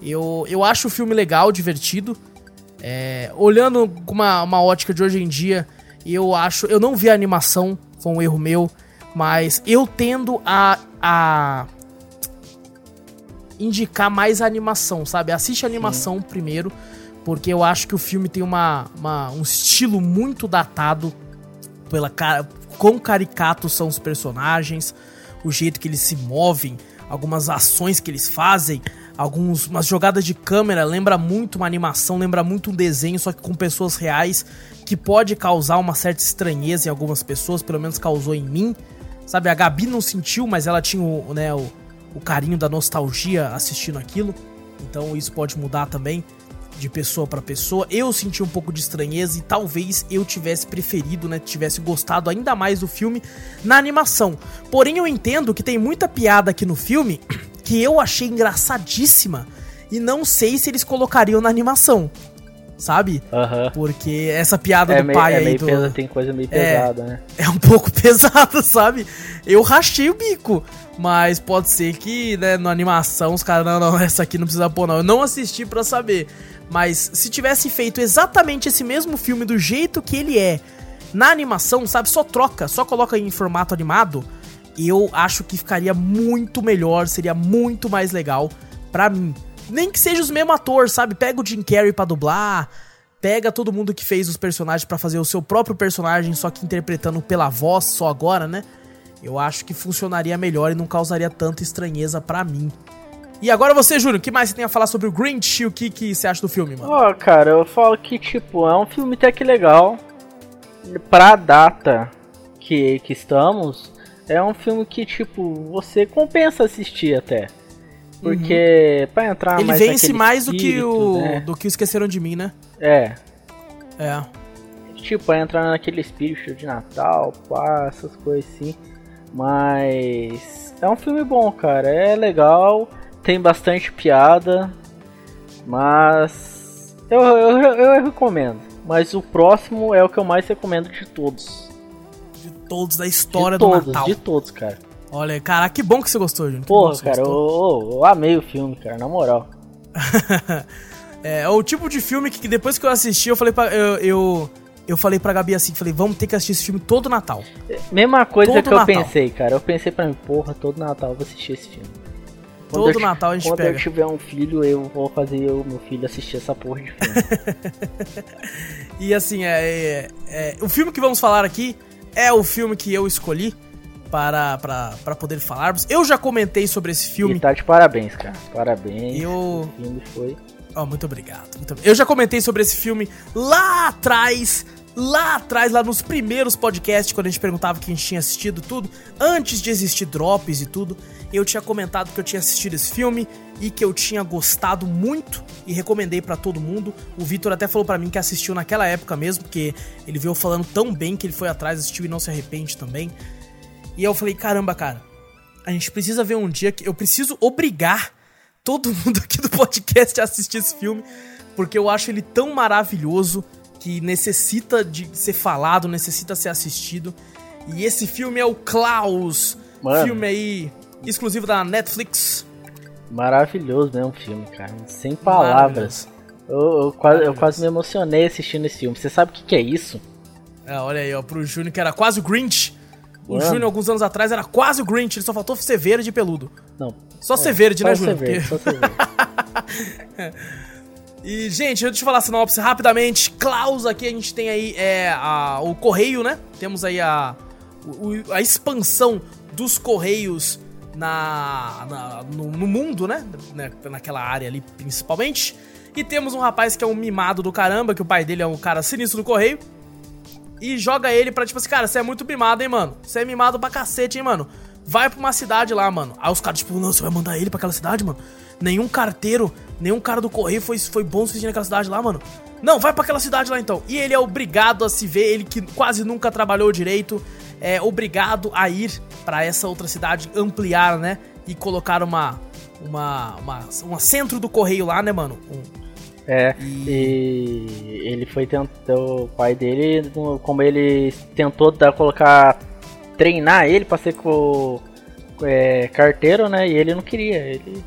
Eu, eu acho o filme legal, divertido. É, olhando com uma, uma ótica de hoje em dia eu acho. Eu não vi a animação, foi um erro meu. Mas eu tendo a, a indicar mais a animação, sabe? Assiste a animação Sim. primeiro, porque eu acho que o filme tem uma, uma, um estilo muito datado pela cara, quão caricatos são os personagens, o jeito que eles se movem, algumas ações que eles fazem, algumas umas jogadas de câmera, lembra muito uma animação, lembra muito um desenho, só que com pessoas reais que pode causar uma certa estranheza em algumas pessoas, pelo menos causou em mim. Sabe, a Gabi não sentiu, mas ela tinha o, né, o, o carinho da nostalgia assistindo aquilo. Então isso pode mudar também de pessoa para pessoa. Eu senti um pouco de estranheza e talvez eu tivesse preferido, né, tivesse gostado ainda mais do filme na animação. Porém eu entendo que tem muita piada aqui no filme que eu achei engraçadíssima e não sei se eles colocariam na animação sabe? Uhum. Porque essa piada é do meio, pai é aí. Do... Pesa, tem coisa meio é, pesada, né? É um pouco pesada, sabe? Eu rachei o bico. Mas pode ser que, né, na animação os caras, não, não, essa aqui não precisa pôr, não. Eu não assisti para saber. Mas se tivesse feito exatamente esse mesmo filme do jeito que ele é na animação, sabe? Só troca, só coloca em formato animado. Eu acho que ficaria muito melhor, seria muito mais legal para mim. Nem que seja os mesmos atores, sabe? Pega o Jim Carrey pra dublar, pega todo mundo que fez os personagens para fazer o seu próprio personagem, só que interpretando pela voz só agora, né? Eu acho que funcionaria melhor e não causaria tanta estranheza para mim. E agora você, Júnior, o que mais você tem a falar sobre o Grinch e o que, que você acha do filme, mano? Ó, oh, cara, eu falo que, tipo, é um filme até que legal. Pra data que, que estamos, é um filme que, tipo, você compensa assistir até. Porque uhum. pra entrar Ele mais vence mais do que o. Né? do que o Esqueceram de Mim, né? É. É. Tipo, pra entrar naquele espírito de Natal, pá, essas coisas assim. Mas. É um filme bom, cara. É legal. Tem bastante piada. Mas. Eu, eu, eu, recomendo. Mas o próximo é o que eu mais recomendo de todos. De todos da história de do todos, Natal. De todos, cara. Olha, cara, que bom que você gostou, gente. Porra, cara, eu, eu, eu, amei o filme, cara, na moral. é, é, o tipo de filme que depois que eu assisti, eu falei pra. Eu, eu, eu falei pra Gabi assim, falei, vamos ter que assistir esse filme todo Natal. Mesma coisa todo que Natal. eu pensei, cara. Eu pensei pra mim, porra, todo Natal eu vou assistir esse filme. Quando todo eu, Natal a gente quando pega. Quando eu tiver um filho, eu vou fazer o meu filho assistir essa porra de filme. e assim, é, é, é, o filme que vamos falar aqui é o filme que eu escolhi para, para, para poder falarmos. Eu já comentei sobre esse filme. E tá de parabéns, cara. Parabéns. Eu... O filme foi... Oh, muito obrigado. Muito... Eu já comentei sobre esse filme lá atrás, lá atrás, lá nos primeiros podcasts, quando a gente perguntava quem tinha assistido tudo, antes de existir drops e tudo, eu tinha comentado que eu tinha assistido esse filme e que eu tinha gostado muito e recomendei para todo mundo. O Vitor até falou para mim que assistiu naquela época mesmo, porque ele veio falando tão bem que ele foi atrás, assistiu e não se arrepende também. E eu falei, caramba, cara, a gente precisa ver um dia que eu preciso obrigar todo mundo aqui do podcast a assistir esse filme, porque eu acho ele tão maravilhoso que necessita de ser falado, necessita ser assistido. E esse filme é o Klaus. Mano. Filme aí exclusivo da Netflix. Maravilhoso mesmo o filme, cara. Sem palavras. Eu, eu, quase, eu quase me emocionei assistindo esse filme. Você sabe o que, que é isso? É, olha aí, ó, pro Júnior que era quase o Grinch. O Júnior, alguns anos atrás, era quase o Grinch, ele só faltou ser verde e peludo. Não. Só é, ser verde, só né, Júnior? Porque... Só ser verde. E, gente, deixa eu falar a sinopse rapidamente. Klaus, aqui a gente tem aí é, a, o correio, né? Temos aí a, o, a expansão dos correios na, na no, no, mundo, né? né? Naquela área ali, principalmente. E temos um rapaz que é um mimado do caramba, que o pai dele é um cara sinistro do correio. E joga ele pra, tipo assim, cara, você é muito mimado, hein, mano? Você é mimado pra cacete, hein, mano? Vai pra uma cidade lá, mano. Aí os caras, tipo, não, você vai mandar ele pra aquela cidade, mano? Nenhum carteiro, nenhum cara do correio foi, foi bom o suficiente naquela cidade lá, mano. Não, vai para aquela cidade lá então. E ele é obrigado a se ver, ele que quase nunca trabalhou direito, é obrigado a ir para essa outra cidade, ampliar, né? E colocar uma. Uma. Uma. Um centro do correio lá, né, mano? Um, é, e... e, ele foi tentar. O pai dele, como ele tentou dar, colocar. Treinar ele pra ser é, carteiro, né? E ele não queria. Ele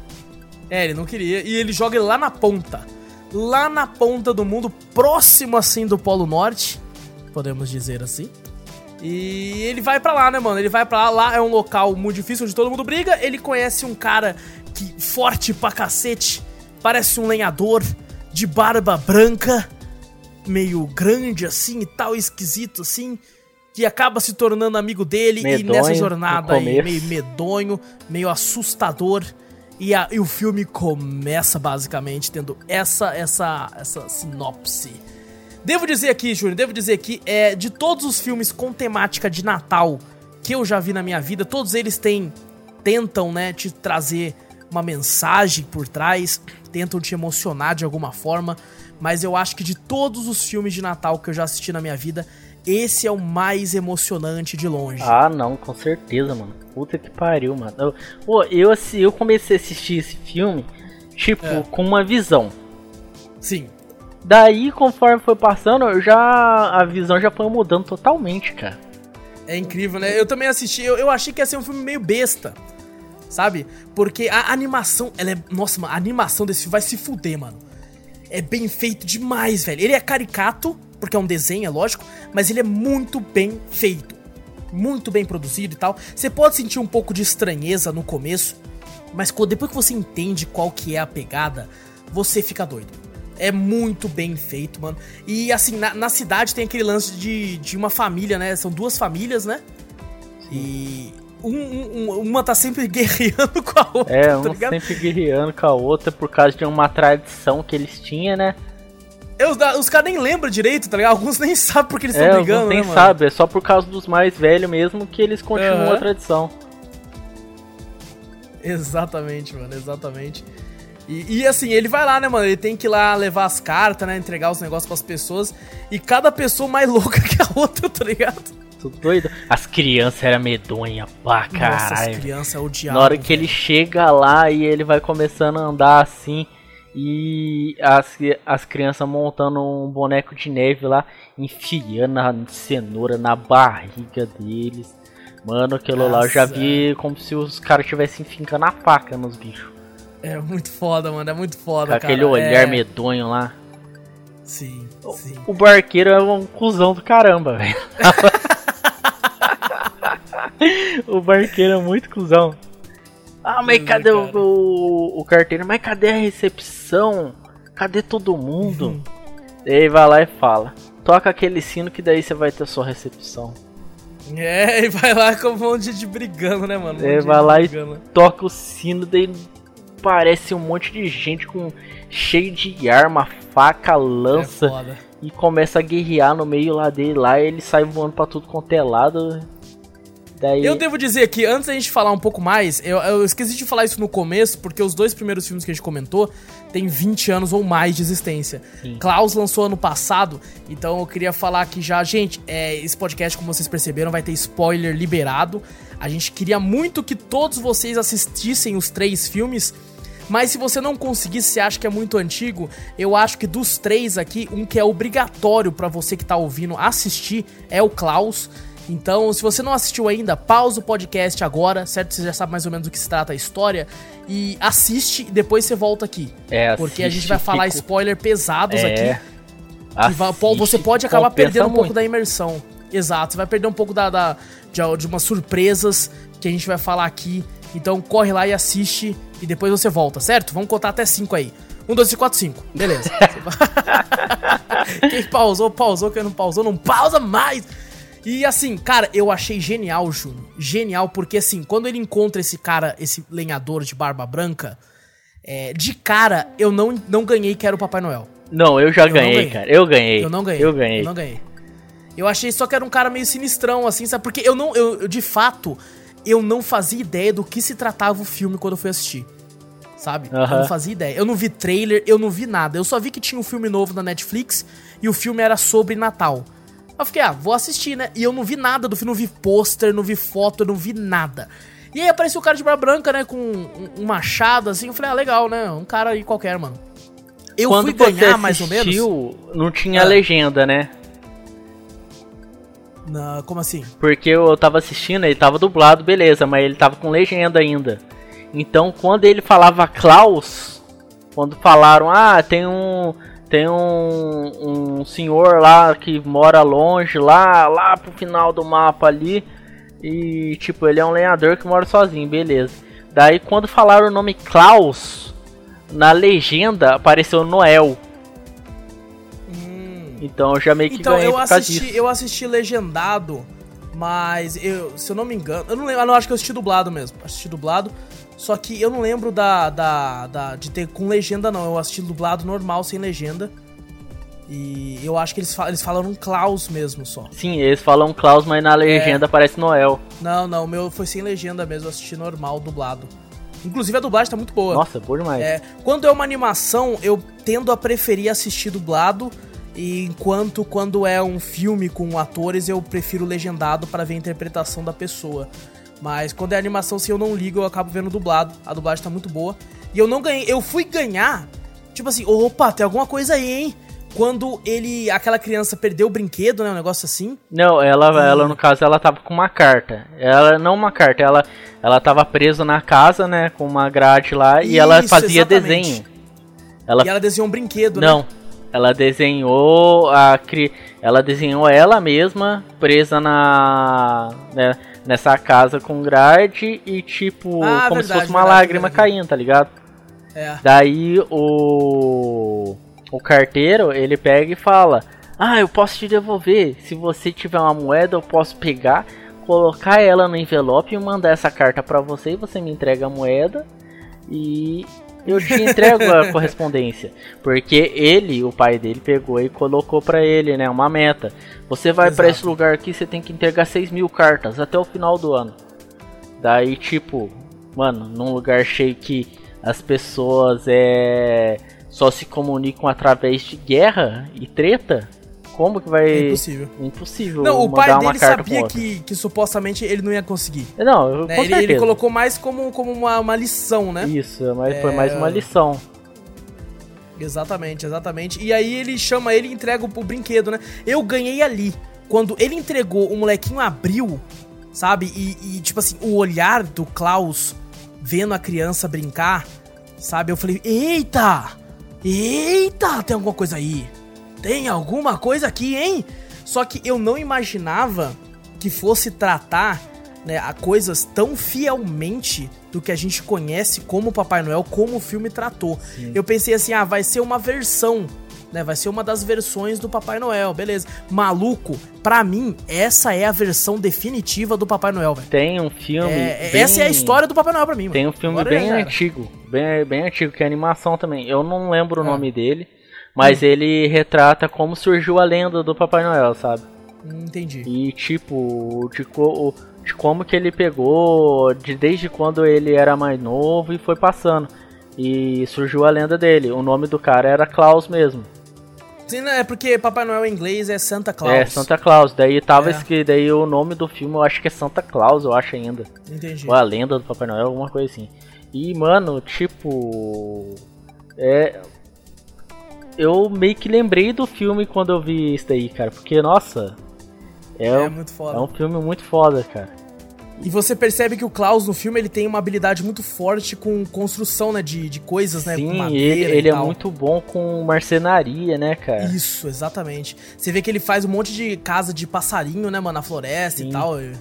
é, ele não queria. E ele joga lá na ponta. Lá na ponta do mundo, próximo assim do Polo Norte, podemos dizer assim. E ele vai para lá, né, mano? Ele vai para lá, lá é um local muito difícil onde todo mundo briga. Ele conhece um cara que forte pra cacete, parece um lenhador de barba branca, meio grande assim e tal, esquisito assim, que acaba se tornando amigo dele medonho, e nessa jornada aí meio medonho, meio assustador. E, a, e o filme começa basicamente tendo essa essa essa sinopse. Devo dizer aqui, Júnior, devo dizer aqui, é, de todos os filmes com temática de Natal que eu já vi na minha vida, todos eles têm tentam, né, te trazer uma mensagem por trás, tentam te emocionar de alguma forma, mas eu acho que de todos os filmes de Natal que eu já assisti na minha vida, esse é o mais emocionante de longe. Ah, não, com certeza, mano. Puta que pariu, mano. Eu, pô, eu, eu comecei a assistir esse filme, tipo, é. com uma visão. Sim. Daí, conforme foi passando, já a visão já foi mudando totalmente, cara. É incrível, né? Eu também assisti, eu, eu achei que ia ser um filme meio besta, sabe? Porque a animação, ela é. Nossa, mano, a animação desse filme vai se fuder, mano. É bem feito demais, velho. Ele é caricato, porque é um desenho, é lógico, mas ele é muito bem feito. Muito bem produzido e tal. Você pode sentir um pouco de estranheza no começo, mas depois que você entende qual que é a pegada, você fica doido. É muito bem feito, mano. E assim, na, na cidade tem aquele lance de, de uma família, né? São duas famílias, né? E um, um, uma tá sempre guerreando com a outra. É, tá uma sempre guerreando com a outra por causa de uma tradição que eles tinham, né? Eu, os caras nem lembram direito, tá ligado? Alguns nem sabem porque eles estão é, brigando, nem né, sabem, é só por causa dos mais velhos mesmo que eles continuam uhum. a tradição. Exatamente, mano, exatamente. E, e, assim, ele vai lá, né, mano? Ele tem que ir lá levar as cartas, né? Entregar os negócios pras pessoas. E cada pessoa mais louca que a outra, tá ligado? Tudo doido. As crianças eram medonhas pra caralho. Nossa, as crianças é o diabo. Na hora que ele chega lá e ele vai começando a andar assim e as, as crianças montando um boneco de neve lá, enfiando a cenoura na barriga deles. Mano, aquilo Nossa. lá eu já vi como se os caras estivessem fincando a faca nos bichos. É muito foda, mano, é muito foda, Com cara. aquele olhar é... medonho lá. Sim, sim. O barqueiro é um cuzão do caramba, velho. o barqueiro é muito cuzão. Ah, mas cadê o, o, o, carteiro? Mas cadê a recepção? Cadê todo mundo? Uhum. E aí vai lá e fala: Toca aquele sino que daí você vai ter sua recepção. É, e vai lá com um monte de brigando, né, mano? Um é, vai lá brigando. e toca o sino, daí parece um monte de gente com cheio de arma, faca, lança. É. E começa a guerrear no meio lá dele lá, ele sai voando pra tudo quanto é lado. Daí... Eu devo dizer que antes da gente falar um pouco mais, eu, eu, esqueci de falar isso no começo, porque os dois primeiros filmes que a gente comentou têm 20 anos ou mais de existência. Sim. Klaus lançou ano passado, então eu queria falar aqui já, gente, é, esse podcast, como vocês perceberam, vai ter spoiler liberado. A gente queria muito que todos vocês assistissem os três filmes. Mas se você não conseguir, se acha que é muito antigo, eu acho que dos três aqui, um que é obrigatório para você que tá ouvindo assistir é o Klaus. Então, se você não assistiu ainda, pausa o podcast agora, certo? Você já sabe mais ou menos do que se trata a história. E assiste e depois você volta aqui. É, Porque a gente vai falar fico... spoiler pesados é, aqui. Vai, você pode acabar perdendo um pouco da imersão. Exato, você vai perder um pouco da, da de, de umas surpresas que a gente vai falar aqui. Então corre lá e assiste e depois você volta, certo? Vamos contar até 5 aí. 1, 2, 3, 4, 5. Beleza. Quem pausou, pausou. Quem não pausou, não pausa mais. E assim, cara, eu achei genial, Júnior. Genial, porque assim, quando ele encontra esse cara, esse lenhador de barba branca, é, de cara, eu não, não ganhei que era o Papai Noel. Não, eu já eu ganhei, ganhei, cara. Eu ganhei. Eu não ganhei. Eu ganhei. Eu não ganhei. Eu achei só que era um cara meio sinistrão, assim, sabe? Porque eu não, eu, eu de fato, eu não fazia ideia do que se tratava o filme quando eu fui assistir. Sabe? Uhum. Eu não fazia ideia. Eu não vi trailer, eu não vi nada. Eu só vi que tinha um filme novo na Netflix e o filme era sobre Natal. Eu fiquei, ah, vou assistir, né? E eu não vi nada do filme, não vi pôster, não vi foto, não vi nada. E aí apareceu o cara de barba branca, né? Com um, um, machado, assim. Eu falei, ah, legal, né? Um cara aí qualquer, mano. Eu Quando fui ganhar assistiu, mais ou menos. Não tinha ah. legenda, né? Na, como assim? Porque eu tava assistindo, ele tava dublado, beleza, mas ele tava com legenda ainda. Então quando ele falava Klaus, quando falaram, ah, tem um tem um, um senhor lá que mora longe, lá, lá pro final do mapa ali. E tipo, ele é um lenhador que mora sozinho, beleza. Daí quando falaram o nome Klaus, na legenda apareceu Noel. Hum. Então eu já meio que então, ganhei eu assisti, eu assisti legendado, mas eu, se eu não me engano, eu não lembro, eu não acho que eu assisti dublado mesmo. Assisti dublado. Só que eu não lembro da, da, da, de ter com legenda, não. Eu assisti dublado normal, sem legenda. E eu acho que eles, falam, eles falam um Klaus mesmo só. Sim, eles falam Klaus, mas na legenda é... aparece Noel. Não, não, o meu foi sem legenda mesmo, eu assisti normal, dublado. Inclusive a dublagem tá muito boa. Nossa, boa demais. É, quando é uma animação, eu tendo a preferir assistir dublado. E enquanto quando é um filme com atores, eu prefiro legendado para ver a interpretação da pessoa. Mas quando é animação, se eu não ligo, eu acabo vendo dublado. A dublagem tá muito boa. E eu não ganhei. Eu fui ganhar. Tipo assim, opa, tem alguma coisa aí, hein? Quando ele. Aquela criança perdeu o brinquedo, né? Um negócio assim. Não, ela, ela no caso, ela tava com uma carta. Ela, não uma carta, ela, ela tava presa na casa, né? Com uma grade lá. Isso, e ela fazia exatamente. desenho. Ela... E ela desenhou um brinquedo, não, né? Não. Ela desenhou a ela desenhou ela mesma presa na né, nessa casa com grade e tipo, ah, como verdade, se fosse uma verdade, lágrima verdade. caindo, tá ligado? É. Daí o o carteiro, ele pega e fala: "Ah, eu posso te devolver. Se você tiver uma moeda, eu posso pegar, colocar ela no envelope e mandar essa carta para você e você me entrega a moeda e eu te entrego a correspondência. Porque ele, o pai dele, pegou e colocou para ele, né, uma meta. Você vai para esse lugar aqui, você tem que entregar 6 mil cartas até o final do ano. Daí, tipo, mano, num lugar cheio que as pessoas é só se comunicam através de guerra e treta, como que vai. É impossível. Impossível. Não, o pai dele sabia que, que supostamente ele não ia conseguir. Não, né? ele, ele, colocou mais como, como uma, uma lição, né? Isso, mas é... foi mais uma lição. Exatamente, exatamente. E aí ele chama ele e entrega o, o brinquedo, né? Eu ganhei ali. Quando ele entregou, o molequinho abriu, sabe? E, e, tipo assim, o olhar do Klaus vendo a criança brincar, sabe? Eu falei, eita! Eita, tem alguma coisa aí tem alguma coisa aqui, hein? Só que eu não imaginava que fosse tratar né, a coisas tão fielmente do que a gente conhece como Papai Noel, como o filme tratou. Sim. Eu pensei assim, ah, vai ser uma versão né? Vai ser uma das versões do Papai Noel, beleza. Maluco, pra mim, essa é a versão definitiva do Papai Noel, velho. Tem um filme. É, bem... Essa é a história do Papai Noel pra mim, Tem um filme Agora bem antigo, bem, bem antigo, que é animação também. Eu não lembro o é. nome dele, mas hum. ele retrata como surgiu a lenda do Papai Noel, sabe? Hum, entendi. E tipo, de, co de como que ele pegou, de desde quando ele era mais novo e foi passando. E surgiu a lenda dele. O nome do cara era Klaus mesmo. Sim, né? É porque Papai Noel em inglês é Santa Claus. É, Santa Claus. Daí tava é. daí o nome do filme eu acho que é Santa Claus, eu acho ainda. Entendi. Ou a lenda do Papai Noel, alguma coisa assim. E, mano, tipo. É. Eu meio que lembrei do filme quando eu vi isso daí, cara. Porque, nossa. É, é muito foda. É um filme muito foda, cara. E você percebe que o Klaus no filme ele tem uma habilidade muito forte com construção, né, de, de coisas, né, Sim, ele, ele é muito bom com marcenaria, né, cara? Isso, exatamente. Você vê que ele faz um monte de casa de passarinho, né, mano, na floresta Sim. e tal. E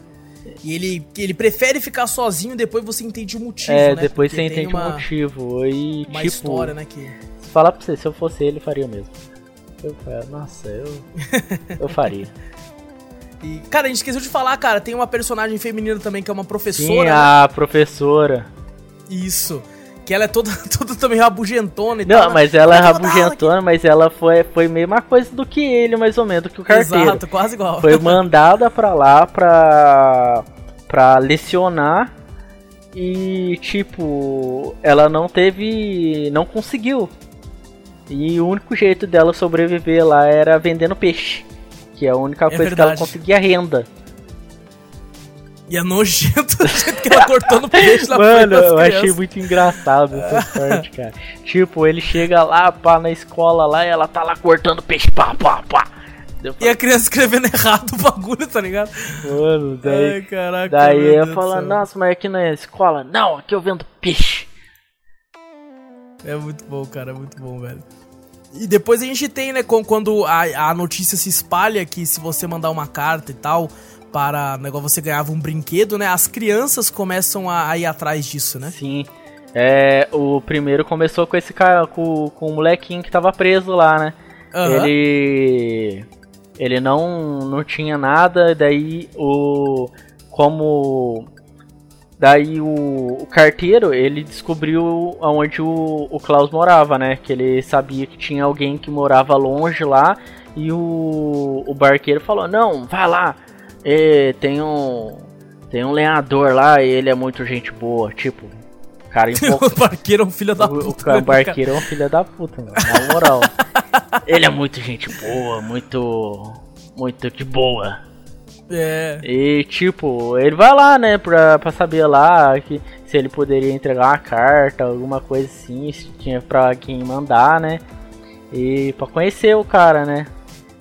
ele, ele prefere ficar sozinho, depois você entende o motivo, é, né? depois Porque você entende uma, o motivo. E, uma tipo, história, né, que... Falar pra você, se eu fosse ele, faria o mesmo. Eu, nossa, eu... eu faria. E, cara, a gente esqueceu de falar, cara, tem uma personagem feminina também que é uma professora. Sim, né? a professora. Isso. Que ela é toda, toda também rabugentona e Não, tal. Não, mas ela é rabugentona, mas ela foi, foi a mesma coisa do que ele, mais ou menos, que o carteiro. Exato, quase igual. Foi mandada pra lá pra, pra lecionar e, tipo, ela não teve. não conseguiu. E o único jeito dela sobreviver lá era vendendo peixe. Que é a única é coisa verdade. que ela conseguia renda. E é nojento o jeito que ela cortando peixe na Mano, eu achei muito engraçado essa parte, cara. Tipo, ele chega lá, pá, na escola lá e ela tá lá cortando peixe, pá, pá, pá. E a criança escrevendo errado o bagulho, tá ligado? Mano, daí. Ai, caraca. Daí eu falo, nossa, mas aqui não é escola? Não, aqui eu vendo peixe. É muito bom, cara, é muito bom, velho. E depois a gente tem, né, quando a, a notícia se espalha que se você mandar uma carta e tal, para negócio você ganhava um brinquedo, né? As crianças começam a, a ir atrás disso, né? Sim. É, o primeiro começou com esse cara, com, com o molequinho que tava preso lá, né? Uhum. Ele. Ele não, não tinha nada, daí o. Como Daí o, o, carteiro, ele descobriu onde o, o Klaus morava, né? Que ele sabia que tinha alguém que morava longe lá. E o, o barqueiro falou, não, vai lá. É, tem um. Tem um lenhador lá e ele é muito gente boa. Tipo, cara O barqueiro é um filho da puta. O, cara, o né, barqueiro é um filho da puta, mano, na moral. ele é muito gente boa, muito. Muito de boa. É. E tipo, ele vai lá, né, pra, pra saber lá que, se ele poderia entregar uma carta, alguma coisa assim, se tinha pra quem mandar, né? E pra conhecer o cara, né?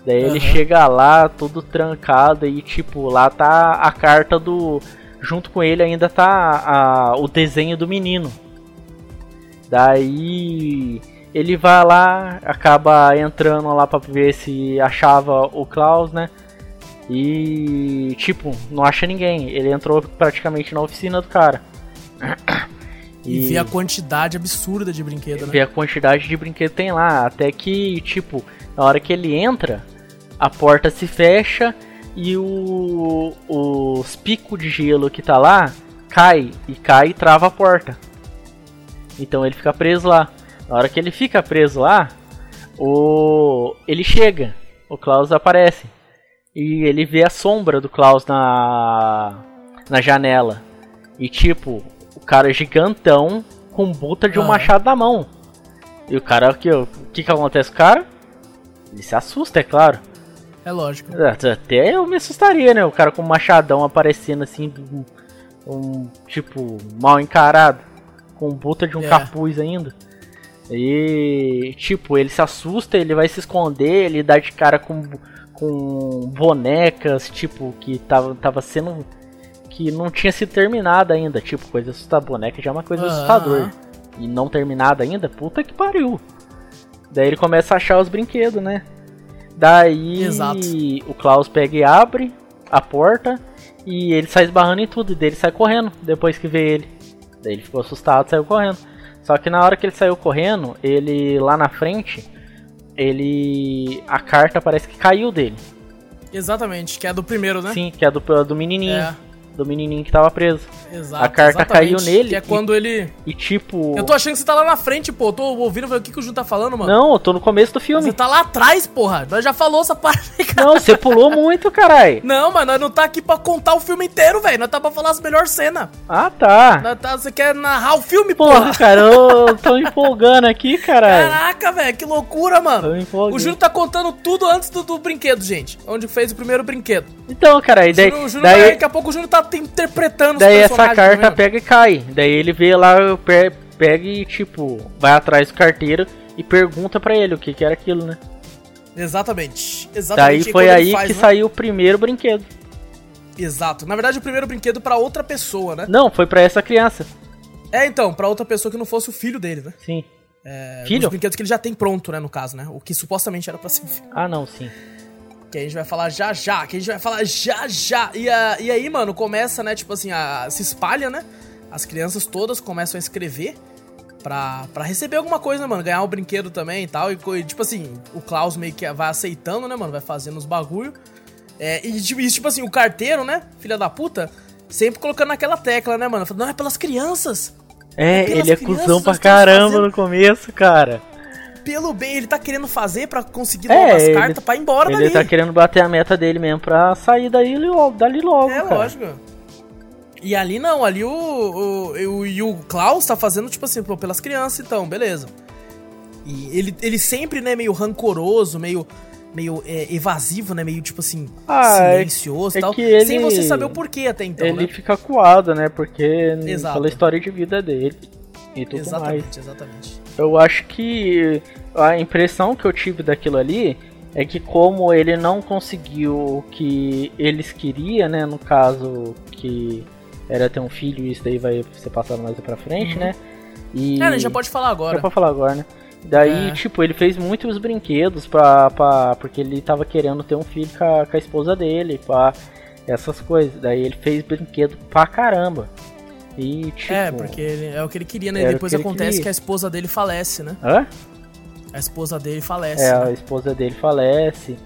Daí uhum. ele chega lá, todo trancado, e tipo, lá tá a carta do. Junto com ele ainda tá a, o desenho do menino. Daí ele vai lá, acaba entrando lá pra ver se achava o Klaus, né? E, tipo, não acha ninguém. Ele entrou praticamente na oficina do cara. E, e vê a quantidade absurda de brinquedo, né? Vê a quantidade de brinquedo que tem lá. Até que, tipo, na hora que ele entra, a porta se fecha e o, os picos de gelo que tá lá cai. E cai e trava a porta. Então ele fica preso lá. Na hora que ele fica preso lá, o ele chega. O Klaus aparece e ele vê a sombra do Klaus na na janela. E tipo, o cara é gigantão com buta de um ah. machado na mão. E o cara aqui, o que que acontece com o cara? Ele se assusta, é claro. É lógico. Até eu me assustaria, né? O cara com um machadão aparecendo assim, um, um tipo, mal encarado, com buta de um é. capuz ainda. E tipo, ele se assusta, ele vai se esconder, ele dá de cara com com bonecas, tipo, que tava, tava sendo. que não tinha se terminado ainda. Tipo, coisa assustadora. Boneca já é uma coisa uhum. assustadora. E não terminada ainda, puta que pariu. Daí ele começa a achar os brinquedos, né? Daí Exato. o Klaus pega e abre a porta e ele sai esbarrando em tudo. E daí ele sai correndo depois que vê ele. Daí ele ficou assustado saiu correndo. Só que na hora que ele saiu correndo, ele lá na frente ele. A carta parece que caiu dele. Exatamente, que é do primeiro, né? Sim, que é do, do menininho. É. Do menininho que tava preso. Exato, A carta caiu nele Que é e- quando ele. E tipo. Eu tô achando que você tá lá na frente, pô. Eu tô ouvindo o que, que o Jun tá falando, mano. Não, eu tô no começo do filme. Você tá lá atrás, porra. Nós já falou essa parte, cara. Não, você pulou muito, carai. Não, mas nós não tá aqui pra contar o filme inteiro, velho. Nós tá pra falar as melhores cenas. Ah, tá. Nós tá, você quer narrar o filme, Porra, porra? cara, eu tô empolgando aqui, caralho. Caraca, velho, que loucura, Tô mano. me empolgando. O Júnior tá contando tudo antes do, do brinquedo, gente. Onde fez o primeiro brinquedo. Então, cara, e daí, Júnior, o Júnior daí, vai- daqui a pouco o Júnior tá te- interpretando daí essa carta tá pega e cai. Daí ele vê lá, pe- pega e, tipo, vai atrás do carteiro e pergunta pra ele o que que era aquilo, né? Exatamente. Exatamente. Daí foi aí faz, que né? saiu o primeiro brinquedo. Exato. Na verdade, o primeiro brinquedo pra outra pessoa, né? Não, foi pra essa criança. É, então, pra outra pessoa que não fosse o filho dele, né? Sim. É, Filho? Os brinquedos que ele já tem pronto, né, no caso, né? O que supostamente era pra ser o filho. Ah, não, sim. Que a gente vai falar já já, que a gente vai falar já já. E, a- e aí, mano, começa, né, tipo assim, a, se espalha, né? As crianças todas começam a escrever pra, pra receber alguma coisa, né, mano? Ganhar um brinquedo também e tal. E, e, tipo assim, o Klaus meio que vai aceitando, né, mano? Vai fazendo os bagulho. É, e, tipo, e, tipo assim, o carteiro, né, filha da puta, sempre colocando naquela tecla, né, mano? Falando, não, é pelas crianças. É, Aquelas ele é crianças cuzão pra caramba fazendo- no começo, cara. Pelo bem, ele tá querendo fazer pra conseguir É, novas ele- cartas pra ir embora ele dali. tá querendo bater a meta dele mesmo pra sair daí logo, dali logo, É, cara. lógico. E ali não, ali o, o, o, e o Klaus tá fazendo, tipo assim, pô, pelas crianças, então, beleza. E ele, ele sempre, né, meio rancoroso, meio, meio é, evasivo, né, meio, tipo assim, Ah, é- silencioso e é tal. que ele- Sem você saber o porquê até então, ele né? fica coado, né? Porque Exato. pela história de vida dele e tudo mais. Exatamente, exatamente. Eu acho que a impressão que eu tive daquilo ali é que como ele não conseguiu o que eles queriam, né? No caso que era ter um filho, isso daí vai ser passado mais pra frente, Uhum. né? E Cara, a gente já pode falar agora. Já pode falar agora, né? Daí, É. tipo, ele fez muitos brinquedos pra, pra, porque ele tava querendo ter um filho com a, com a esposa dele, pá, essas coisas. Daí ele fez brinquedo pra caramba. E, tipo... É, porque ele- é o que ele queria, né? E depois que acontece queria. que a esposa dele falece, né? Hã? A esposa dele falece. É, né? a esposa dele falece.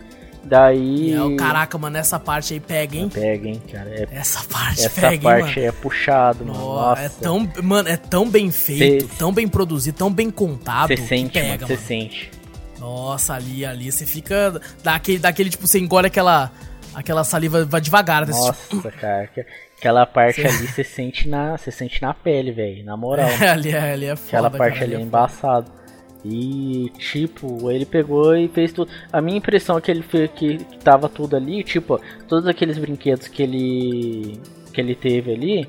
Daí... É o caraca, mano, essa parte aí pega, hein? Pega, hein, cara. É- Essa parte essa pega, hein, parte mano? é puxado, mano. Nossa. é tão, mano, é tão bem feito, Cê- tão bem produzido, tão bem contado Você sente, pega, mano. Você sente. Nossa, ali, ali, você fica daquele, daquele tipo, você engole aquela, aquela saliva, vai devagar, né? Nossa, cara. Que- Aquela parte ali você sente na, você sente na pele, velho. Na moral. ali, é- ali é foda, Aquela parte cara, ali é é foda. embaçado. E, tipo, ele pegou e fez tudo. A minha impressão é que ele fez que, tava tudo ali, tipo, todos aqueles brinquedos que ele que ele teve ali,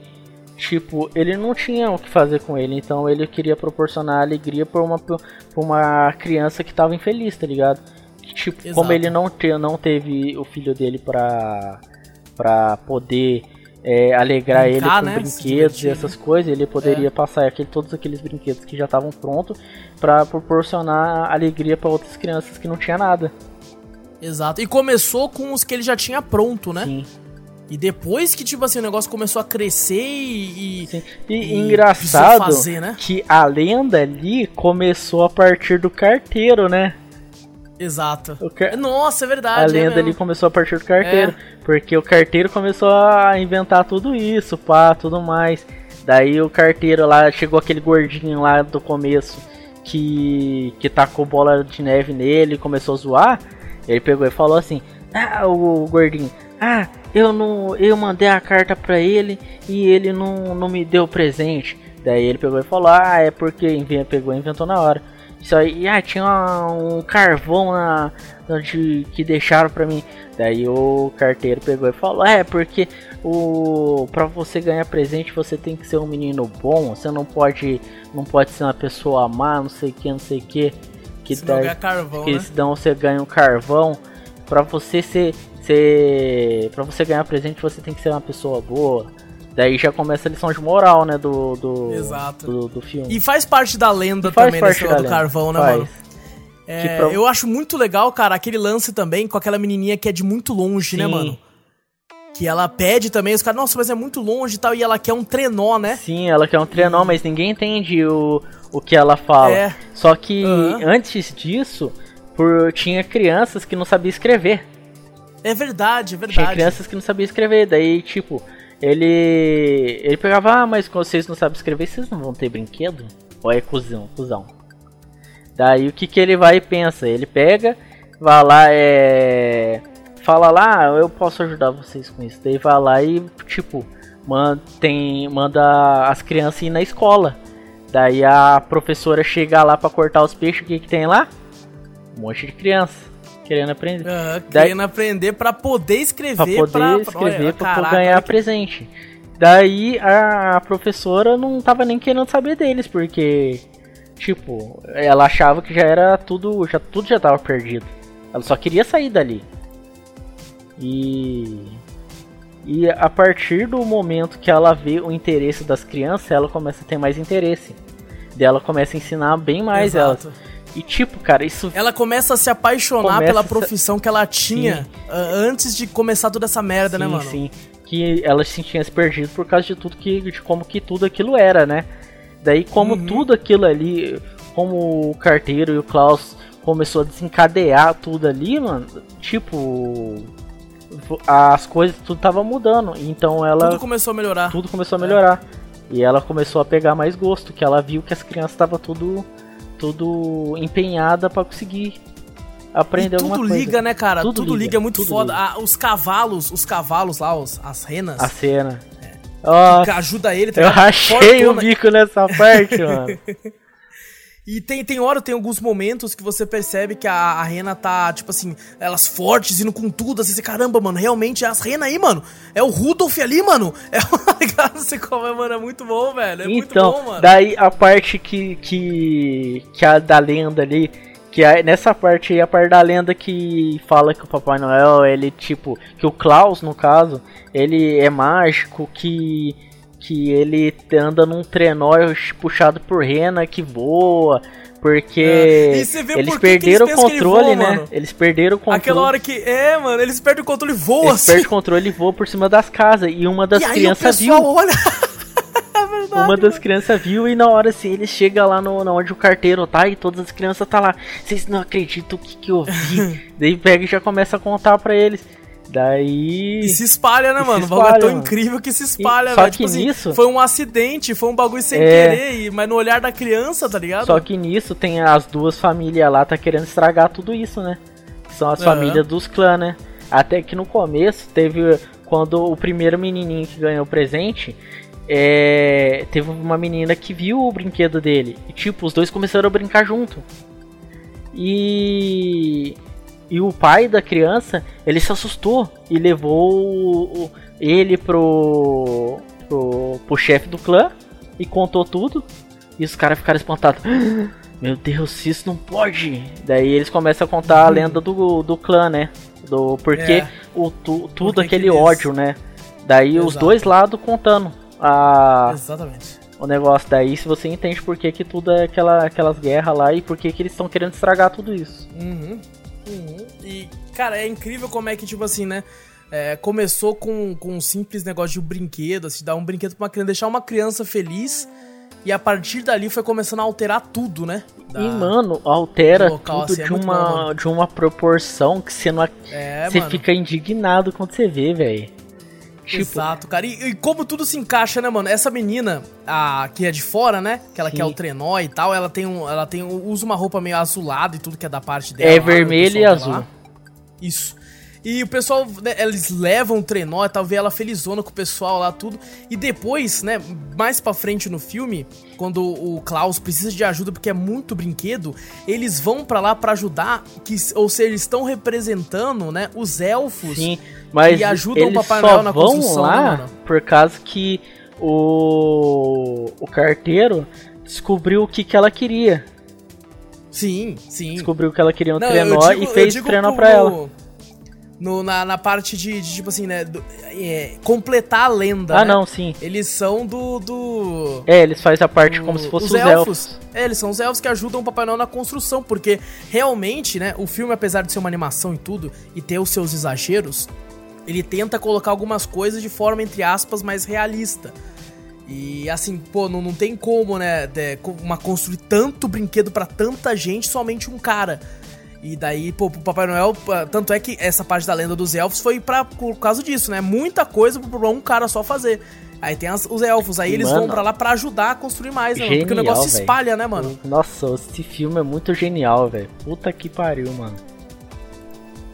tipo, ele não tinha o que fazer com ele, então ele queria proporcionar alegria pra uma pra uma criança que tava infeliz, tá ligado? Que, tipo, como Exato. ele não, te, não teve o filho dele pra, pra poder é, alegrar Brincar, ele com né? Brinquedos e essas coisas, ele poderia passar aquele, todos aqueles brinquedos que já estavam prontos pra proporcionar alegria pra outras crianças que não tinha nada. Exato. E começou com os que ele já tinha pronto, né? Sim. E depois que, tipo assim, o negócio começou a crescer e. e- Sim. E, e engraçado fazer, né? que a lenda ali começou a partir do carteiro, né? Exato. O car- Nossa, é verdade. A é lenda mesmo. ali começou a partir do carteiro. É. Porque o carteiro começou a inventar tudo isso, pá, tudo mais. Daí o carteiro lá, chegou aquele gordinho lá do começo que, que tacou bola de neve nele e começou a zoar. Ele pegou e falou assim: Ah, o, gordinho, ah, eu não. Eu mandei a carta pra ele e ele não, não me deu presente. Daí ele pegou e falou: Ah, é porque pegou e inventou na hora. Isso aí, ah, tinha uma- um carvão na, de, que deixaram pra mim. Daí o carteiro pegou e falou: É, porque o para você ganhar presente você tem que ser um menino bom. Você não pode não pode ser uma pessoa má, não sei o que, não sei o que. Que Senão daí- carvão, que né? senão você ganha um carvão. Pra você ser, ser para você ganhar presente você tem que ser uma pessoa boa. Daí já começa a lição de moral, né, do do Exato. do, do filme. E faz parte da lenda Faz também parte da do lenda, carvão, né, faz. mano? É, Que pra- Eu acho muito legal, cara, aquele lance também com aquela menininha que é de muito longe, né, Sim. mano? Que ela pede também, os caras, nossa, mas é muito longe e tal, e ela quer um trenó, né? Sim, ela quer um trenó, mas ninguém entende o, o que ela fala. É. Só que Aham. antes disso, por tinha crianças que não sabiam escrever. É verdade, é verdade. Tinha crianças que não sabiam escrever, daí tipo, ele ele pegava, ah, mas quando vocês não sabem escrever, vocês não vão ter brinquedo? Ou é cuzão, cuzão. Daí o que que ele vai e pensa? Ele pega, vai lá, é fala lá, ah, eu posso ajudar vocês com isso. Daí vai lá e tipo, manda, tem, manda as crianças ir na escola. Daí a professora chega lá para cortar os peixes, o que que tem lá? Um monte de criança querendo aprender. Uhum, Daí, querendo aprender para poder escrever, para poder pra, escrever para ganhar presente. Daí a professora não tava nem querendo saber deles, porque tipo, ela achava que já era tudo, já tudo já tava perdido. Ela só queria sair dali. E e a partir do momento que ela vê o interesse das crianças, ela começa a ter mais interesse. Dela começa a ensinar bem mais Exato. elas. E tipo, cara, isso. Ela começa a se apaixonar começa pela profissão que ela tinha antes de começar toda essa merda, né, sim, né, mano? Sim, que ela se tinha se perdido por causa de tudo que. de como que tudo aquilo era, né? Daí, como uhum. tudo aquilo ali, como o carteiro e o Klaus começou a desencadear tudo ali, mano, tipo. As coisas, tudo tava mudando. Então ela. Tudo começou a melhorar. Tudo começou a melhorar. É. E ela começou a pegar mais gosto, que ela viu que as crianças estavam tudo tudo empenhada para conseguir aprender e alguma coisa. Tudo liga, né, cara? Tudo, tudo liga, liga, é muito foda. Ah, os cavalos, os cavalos lá, os, as renas. A cena. É. Oh, ajuda ele. Tá eu rachei o bico nessa parte, mano. E tem, tem hora, tem alguns momentos que você percebe que a, a Rena tá, tipo assim, elas fortes, indo com tudo, assim, caramba, mano, realmente é as Rena aí, mano. É o Rudolph ali, mano. É o você como é, mano, é muito bom, velho. É então, muito bom, mano. Daí a parte que. que. que a da lenda ali. Que a, nessa parte aí, a parte da lenda que fala que o Papai Noel, ele tipo. Que o Klaus, no caso, ele é mágico, que que ele anda num trenó puxado por rena que voa. Porque é. eles perderam que eles o controle, voa, né? Mano? Eles perderam o controle. Aquela hora que. É, mano, eles perdem o controle e voam eles assim. Eles perdem o controle e voam por cima das casas. E uma das e crianças viu. Olha... é verdade, uma das crianças viu e na hora assim, ele chega lá no, na onde o carteiro tá e todas as crianças tá lá. Vocês não acreditam o que, que eu vi. Daí pega e já começa a contar para eles. Daí. E se espalha, né, mano? Espalha, o bagulho é tão mano. incrível que se espalha, velho. Tipo assim, nisso. Foi um acidente, foi um bagulho sem é... querer, mas no olhar da criança, tá ligado? Só que nisso tem as duas famílias lá, tá querendo estragar tudo isso, né? São as famílias dos clãs, né? Até que no começo teve. Quando o primeiro menininho que ganhou o presente. É, teve uma menina que viu o brinquedo dele. E tipo, os dois começaram a brincar junto. E e o pai da criança, ele se assustou e levou ele pro, pro, pro chefe do clã e contou tudo. E os caras ficaram espantados. Meu Deus, isso não pode! Daí eles começam a contar a uhum. lenda do, do clã, né? Do porquê é. o, tu, tudo Porque aquele ódio, né? Daí Exato. os dois lados contando a, Exatamente. o negócio. Daí se você entende por que, que tudo é aquela, aquelas guerras lá e por que, que eles estão querendo estragar tudo isso. Uhum. Uhum. E, cara, é incrível como é que, tipo assim, né? É, começou com, com um simples negócio de um brinquedo, assim, dar um brinquedo pra uma criança, deixar uma criança feliz. E a partir dali foi começando a alterar tudo, né? Da, e, mano, altera local, tudo assim, é de, uma, bom, de uma proporção que você não. É, você mano. fica indignado quando você vê, velho. Tipo... Exato, cara. E, e, como tudo se encaixa, né, mano? Essa menina, a que é de fora, né? Que ela Sim. quer o trenó e tal, ela tem um. Ela tem um, usa uma roupa meio azulada e tudo que é da parte dela. É lá, vermelho e azul. Lá. Isso. E o pessoal, né, eles levam o trenó e tal, vê ela felizona com o pessoal lá, tudo. E depois, né, mais pra frente no filme, quando o Klaus precisa de ajuda porque é muito brinquedo, eles vão para lá para ajudar, que, ou seja, eles estão representando, né, os elfos. Sim, mas e ajudam o Papai Noel na construção, né, lá né, por causa que o o carteiro descobriu o que que ela queria. Sim, sim. Descobriu que ela queria um Não, trenó digo, e fez trenó pro, pra ela no, na, na parte de, de, tipo assim, né? Do, é, completar a lenda. Ah, né? não, sim. Eles são do. do é, eles fazem a parte do, como se fossem os, os elfos. elfos. É, eles são os elfos que ajudam o Papai Noel na construção, porque realmente, né? O filme, apesar de ser uma animação e tudo, e ter os seus exageros, ele tenta colocar algumas coisas de forma, entre aspas, mais realista. E assim, pô, não, não tem como, né? De, uma construir tanto brinquedo para tanta gente, somente um cara. E daí, pô, pro Papai Noel, tanto é que essa parte da lenda dos elfos foi pra, por causa disso, né? Muita coisa pra um cara só fazer. Aí tem as, os elfos, aí eles mano, vão pra lá pra ajudar a construir mais, né? Genial, Porque o negócio se espalha, né, mano? Nossa, esse filme é muito genial, velho. Puta que pariu, mano.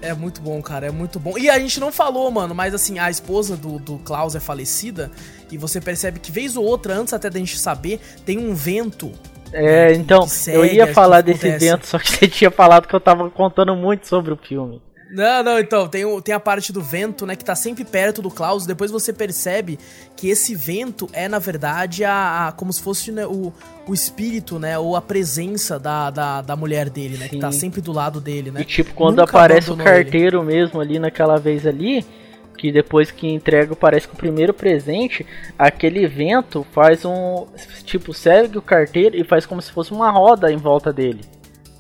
É muito bom, cara, é muito bom. E a gente não falou, mano, mas assim, a esposa do, do Klaus é falecida. E você percebe que, vez ou outra, antes até da gente saber, tem um vento é, então, segue, eu ia falar desse vento, só que você tinha falado que eu tava contando muito sobre o filme. Não, não, então, tem, tem a parte do vento, né, que tá sempre perto do Klaus, depois você percebe que esse vento é, na verdade, a, a como se fosse né, o, o espírito, né, ou a presença da, da, da mulher dele, né, Sim. que tá sempre do lado dele, né. E tipo, quando Nunca aparece o carteiro ele. mesmo ali naquela vez ali, que depois que entrega parece que o primeiro presente, aquele vento faz um tipo segue o carteiro e faz como se fosse uma roda em volta dele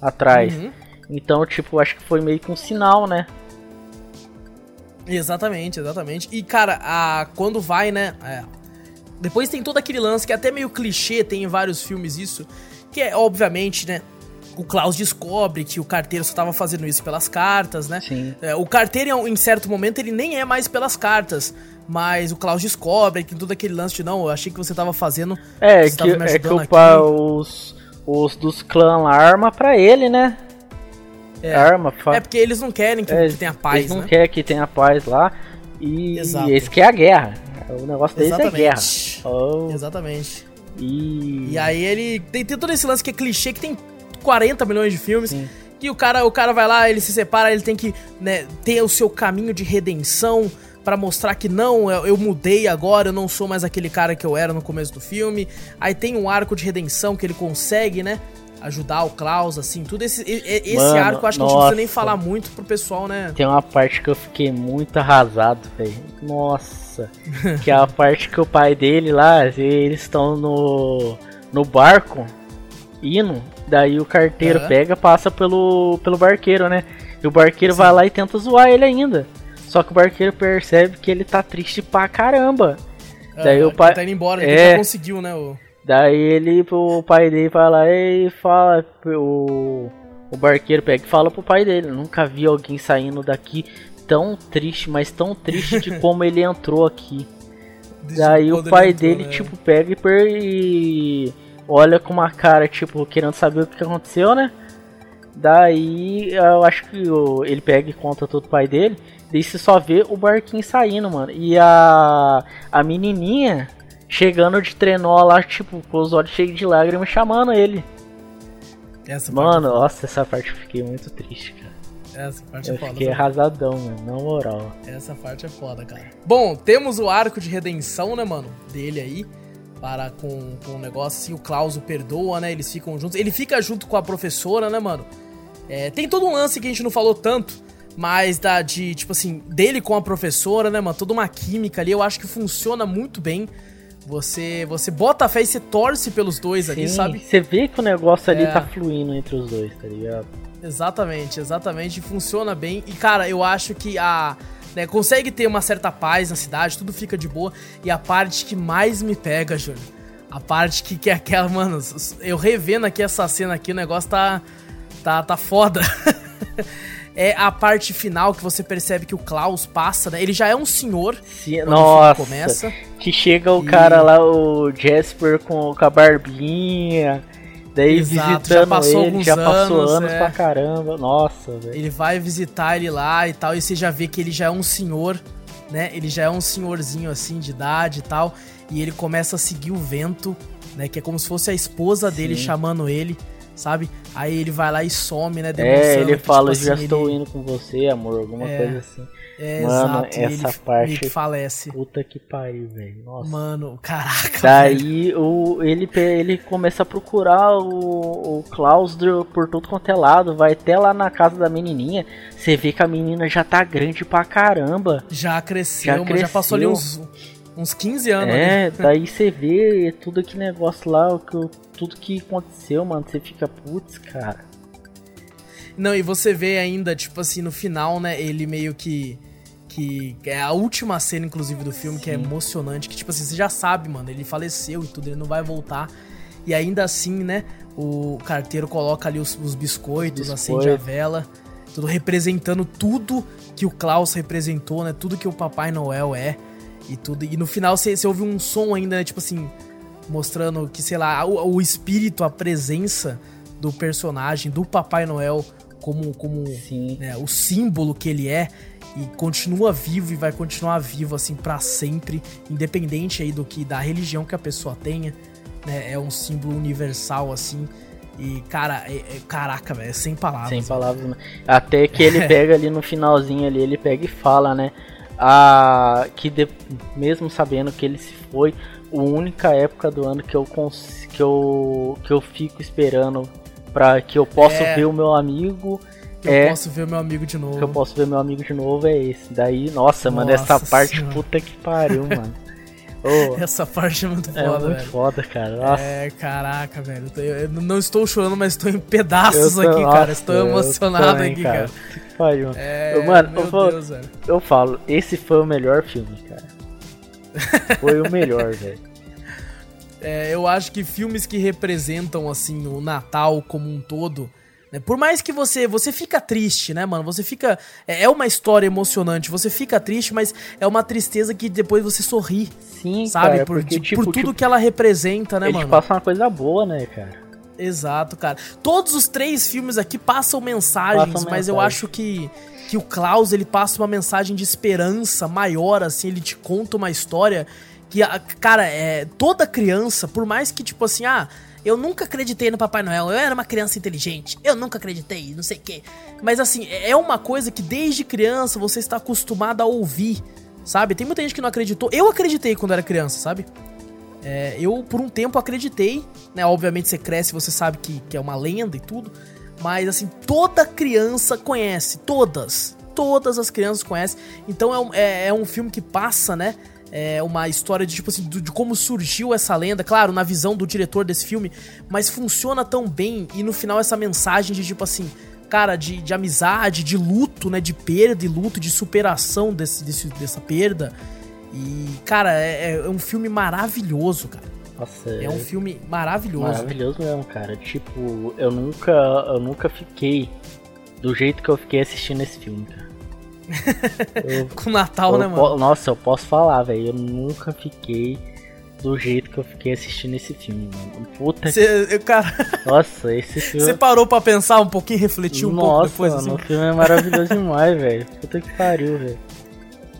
atrás. Uhum. Então, tipo, acho que foi meio que um sinal, né? Exatamente, exatamente. E cara, a quando vai, né, é, depois tem todo aquele lance que é até meio clichê, tem em vários filmes isso, que é obviamente, né, o Klaus descobre que o carteiro só estava fazendo isso pelas cartas, né? Sim. É, o carteiro, em certo momento, ele nem é mais pelas cartas. Mas o Klaus descobre que todo aquele lance de não, eu achei que você estava fazendo. É, que, é que o pa, os, os dos clãs arma pra ele, né? É, arma. Fa... É porque eles não querem que, é, que tenha paz. Eles não né? querem que tenha paz lá. E, Exato. e esse que é a guerra. O negócio deles Exatamente. é guerra. Oh. Exatamente. E... e aí ele. Tem, tem todo esse lance que é clichê que tem 40 milhões de filmes. Sim. Que o cara, o cara vai lá, ele se separa, ele tem que né, ter o seu caminho de redenção para mostrar que não, eu, eu, mudei agora, eu não sou mais aquele cara que eu era no começo do filme. Aí tem um arco de redenção que ele consegue, né? Ajudar o Klaus, assim, tudo esse, esse Mano, arco eu acho que nossa. a gente não precisa nem falar muito pro pessoal, né? Tem uma parte que eu fiquei muito arrasado, velho. Nossa. que é a parte que o pai dele lá, eles estão no, no barco Daí o carteiro uhum. pega, passa pelo, pelo barqueiro, né? E o barqueiro Sim. vai lá e tenta zoar ele ainda. Só que o barqueiro percebe que ele tá triste pra caramba. Uhum, Daí o pai. Tá indo embora, é... ele já conseguiu, né? O... Daí ele, o pai dele vai lá e fala. O, o barqueiro pega e fala pro pai dele: Nunca vi alguém saindo daqui tão triste, mas tão triste de como ele entrou aqui. Daí o pai entrou, dele, né? tipo, pega e, per... e olha com uma cara, tipo, querendo saber o que aconteceu, né? Daí eu acho que o, ele pega e conta tudo pro pai dele. Daí você só vê o barquinho saindo, mano. E a, a menininha chegando de trenó lá, tipo, com os olhos cheios de lágrimas, chamando ele. Essa mano, nossa, essa parte eu fiquei muito triste, cara. Essa parte é eu é foda. Fiquei arrasadão, mano, na moral. Essa parte é foda, cara. Bom, temos o arco de redenção, né, mano? Dele aí para com, com o negócio, assim, o Klaus o perdoa, né? Eles ficam juntos. Ele fica junto com a professora, né, mano? É, tem todo um lance que a gente não falou tanto, mas da de, tipo assim, dele com a professora, né, mano? Toda uma química ali, eu acho que funciona muito bem. Você você bota a fé e você torce pelos dois Sim, ali, sabe? Você vê que o negócio ali é. tá fluindo entre os dois, tá ligado? Exatamente, exatamente. Funciona bem. E, cara, eu acho que a né? Consegue ter uma certa paz na cidade, tudo fica de boa. E a parte que mais me pega, Júlio, a parte que, que é aquela, mano, eu revendo aqui essa cena aqui, o negócio tá, tá, tá foda. é a parte final que você percebe que o Klaus passa, né? Ele já é um senhor. Sim, nossa, começa. Que chega o e... cara lá, o Jasper com, com a barbinha. Daí Exato, visitando já passou ele, já passou anos, anos é. pra caramba. Nossa, velho. Ele vai visitar ele lá e tal, e você já vê que ele já é um senhor, né? Ele já é um senhorzinho assim de idade e tal. E ele começa a seguir o vento, né? Que é como se fosse a esposa dele Sim. chamando ele, sabe? Aí ele vai lá e some, né? É, ele que, fala, tipo, assim, já ele... estou indo com você, amor, alguma é. coisa assim. É, Mano, exato. essa ele parte. falece. Puta que pariu, velho. Nossa. Mano, caraca. Daí o, ele, ele começa a procurar o, o Klaus por tudo quanto é lado. Vai até lá na casa da menininha. Você vê que a menina já tá grande pra caramba. Já cresceu, já, cresceu. já passou ali uns, uns 15 anos. É, ali. daí você vê tudo aquele negócio lá, tudo que aconteceu, mano. Você fica, putz, cara. Não, e você vê ainda, tipo assim, no final, né, ele meio que que é a última cena, inclusive, do filme, Sim. que é emocionante, que, tipo assim, você já sabe, mano, ele faleceu e tudo, ele não vai voltar. E ainda assim, né, o carteiro coloca ali os, os biscoitos, Biscoito. acende a vela, tudo representando tudo que o Klaus representou, né? Tudo que o Papai Noel é e tudo. E no final você, ouve um som ainda, né? tipo assim, mostrando que, sei lá, o, o espírito, a presença do personagem, do Papai Noel, como, como né, o símbolo que ele é e continua vivo e vai continuar vivo assim para sempre, independente aí do que da religião que a pessoa tenha, né? É um símbolo universal assim. E, cara, é, é, caraca, velho, é sem palavras. Sem palavras. Né? Até que ele pega ali no finalzinho ali, ele pega e fala, né? A, que de, mesmo sabendo que ele se foi, a única época do ano que eu, que eu, que eu fico esperando para que eu possa é. ver o meu amigo que é, eu posso ver meu amigo de novo. Que eu posso ver meu amigo de novo é esse. Daí, nossa, nossa mano, essa parte senhora. puta que pariu, mano. Oh, essa parte é muito foda, É muito velho. foda, cara. Nossa. É, caraca, velho. Eu não estou chorando, mas estou em pedaços aqui, cara. Estou emocionado também, aqui, cara. Que pariu. É, mano, eu, falo, Deus, eu falo, esse foi o melhor filme, cara. Foi o melhor, velho. É, eu acho que filmes que representam, assim, o Natal como um todo né? Por mais que você você fica triste, né, mano? Você fica é, é uma história emocionante. Você fica triste, mas é uma tristeza que depois você sorri. Sim, sabe? Cara, por, porque, tipo, por tudo tipo, que ela representa, né, mano? passa uma coisa boa, né, cara? Exato, cara. Todos os três filmes aqui passam mensagens, passam mas mensagem. eu acho que que o Klaus ele passa uma mensagem de esperança maior, assim, ele te conta uma história que, cara, é toda criança, por mais que tipo assim, ah, eu nunca acreditei no Papai Noel. Eu era uma criança inteligente. Eu nunca acreditei, não sei o quê. Mas assim, é uma coisa que desde criança você está acostumado a ouvir, sabe? Tem muita gente que não acreditou. Eu acreditei quando era criança, sabe? É, eu, por um tempo, acreditei. Né? Obviamente, você cresce você sabe que, que é uma lenda e tudo. Mas, assim, toda criança conhece. Todas. Todas as crianças conhecem. Então, é um, é, é um filme que passa, né? É, uma história de tipo assim, de, de, como surgiu essa lenda, claro, na visão do diretor desse filme, mas funciona tão bem e no final essa mensagem de tipo assim, cara, de, de amizade, de luto, né, de perda e luto, de superação desse, desse dessa perda. E, cara, é, é um filme maravilhoso, cara. Nossa, é um filme maravilhoso. Maravilhoso mesmo, cara. Tipo, eu nunca, eu nunca fiquei do jeito que eu fiquei assistindo esse filme, cara. Eu, Com Natal, né, mano? Nossa, eu posso falar, velho. Eu nunca fiquei do jeito que eu fiquei assistindo esse filme, mano. Puta Cê, que... cara... Nossa, esse filme... Você parou pra pensar um pouquinho, refletir um Nossa, pouco depois, mano, assim? o filme é maravilhoso demais, velho. Puta que pariu, velho.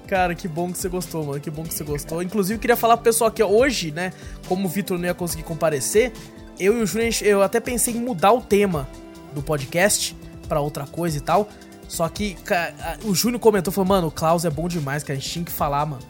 Cara, que bom que você gostou, mano. Que bom que você gostou. Inclusive, queria falar pro pessoal que hoje, né, como o Vitor não ia conseguir comparecer, eu e o Júnior, eu até pensei em mudar o tema do podcast para outra coisa e tal. Só que o Júnior comentou, falou, mano, o Klaus é bom demais, que a gente tinha que falar, mano.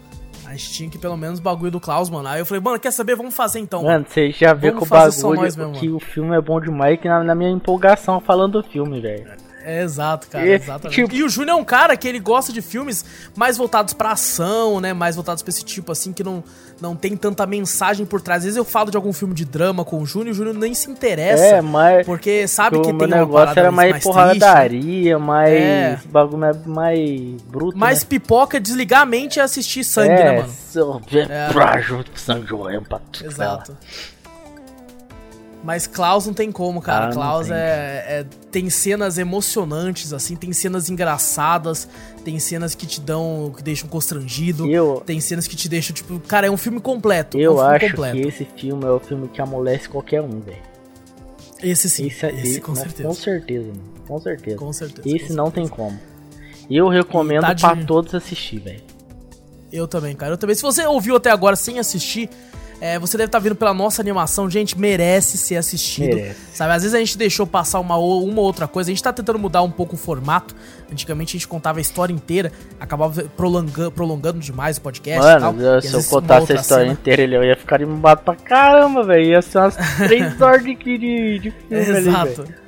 A gente tinha que pelo menos o bagulho do Klaus, mano. Aí eu falei, mano, quer saber? Vamos fazer então. Mano, você já vê com o bagulho que mano. o filme é bom demais que na, na minha empolgação falando do filme, velho. É, exato, cara, e, exatamente. Tipo... E o Júnior é um cara que ele gosta de filmes mais voltados pra ação, né? Mais voltados pra esse tipo, assim, que não, não tem tanta mensagem por trás. Às vezes eu falo de algum filme de drama com o Júnior e o Júnior nem se interessa. É, mas. Porque sabe que tem uma negócio era mais, mais porradaria, mais. É. bagulho mais, bruto. Mais né? pipoca, desligar a mente e assistir sangue, é, né, mano? É, é. sangue pra Exato. Mas Klaus não tem como, cara. Ah, Klaus é, é, tem cenas emocionantes, assim, tem cenas engraçadas, tem cenas que te dão, que deixam constrangido, eu, tem cenas que te deixam, tipo, cara, é um filme completo. Eu é um acho completo. que esse filme é o filme que amolece qualquer um, velho. Esse sim, esse, esse, esse com certeza. Com certeza, mano. Com certeza. Com certeza. Esse com não certeza. tem como. Eu recomendo tá de... pra todos assistir, velho. Eu também, cara. Eu também. Se você ouviu até agora sem assistir, é, você deve estar tá vindo pela nossa animação, gente, merece ser assistido. Merece. Sabe, às vezes a gente deixou passar uma, uma outra coisa, a gente tá tentando mudar um pouco o formato. Antigamente a gente contava a história inteira, acabava prolongando, prolongando demais o podcast Mano, e tal. Se eu contasse a história cena... inteira, ele ia ficar animado pra caramba, velho. Ia ser umas três horas de, de, de filme Exato. Ali,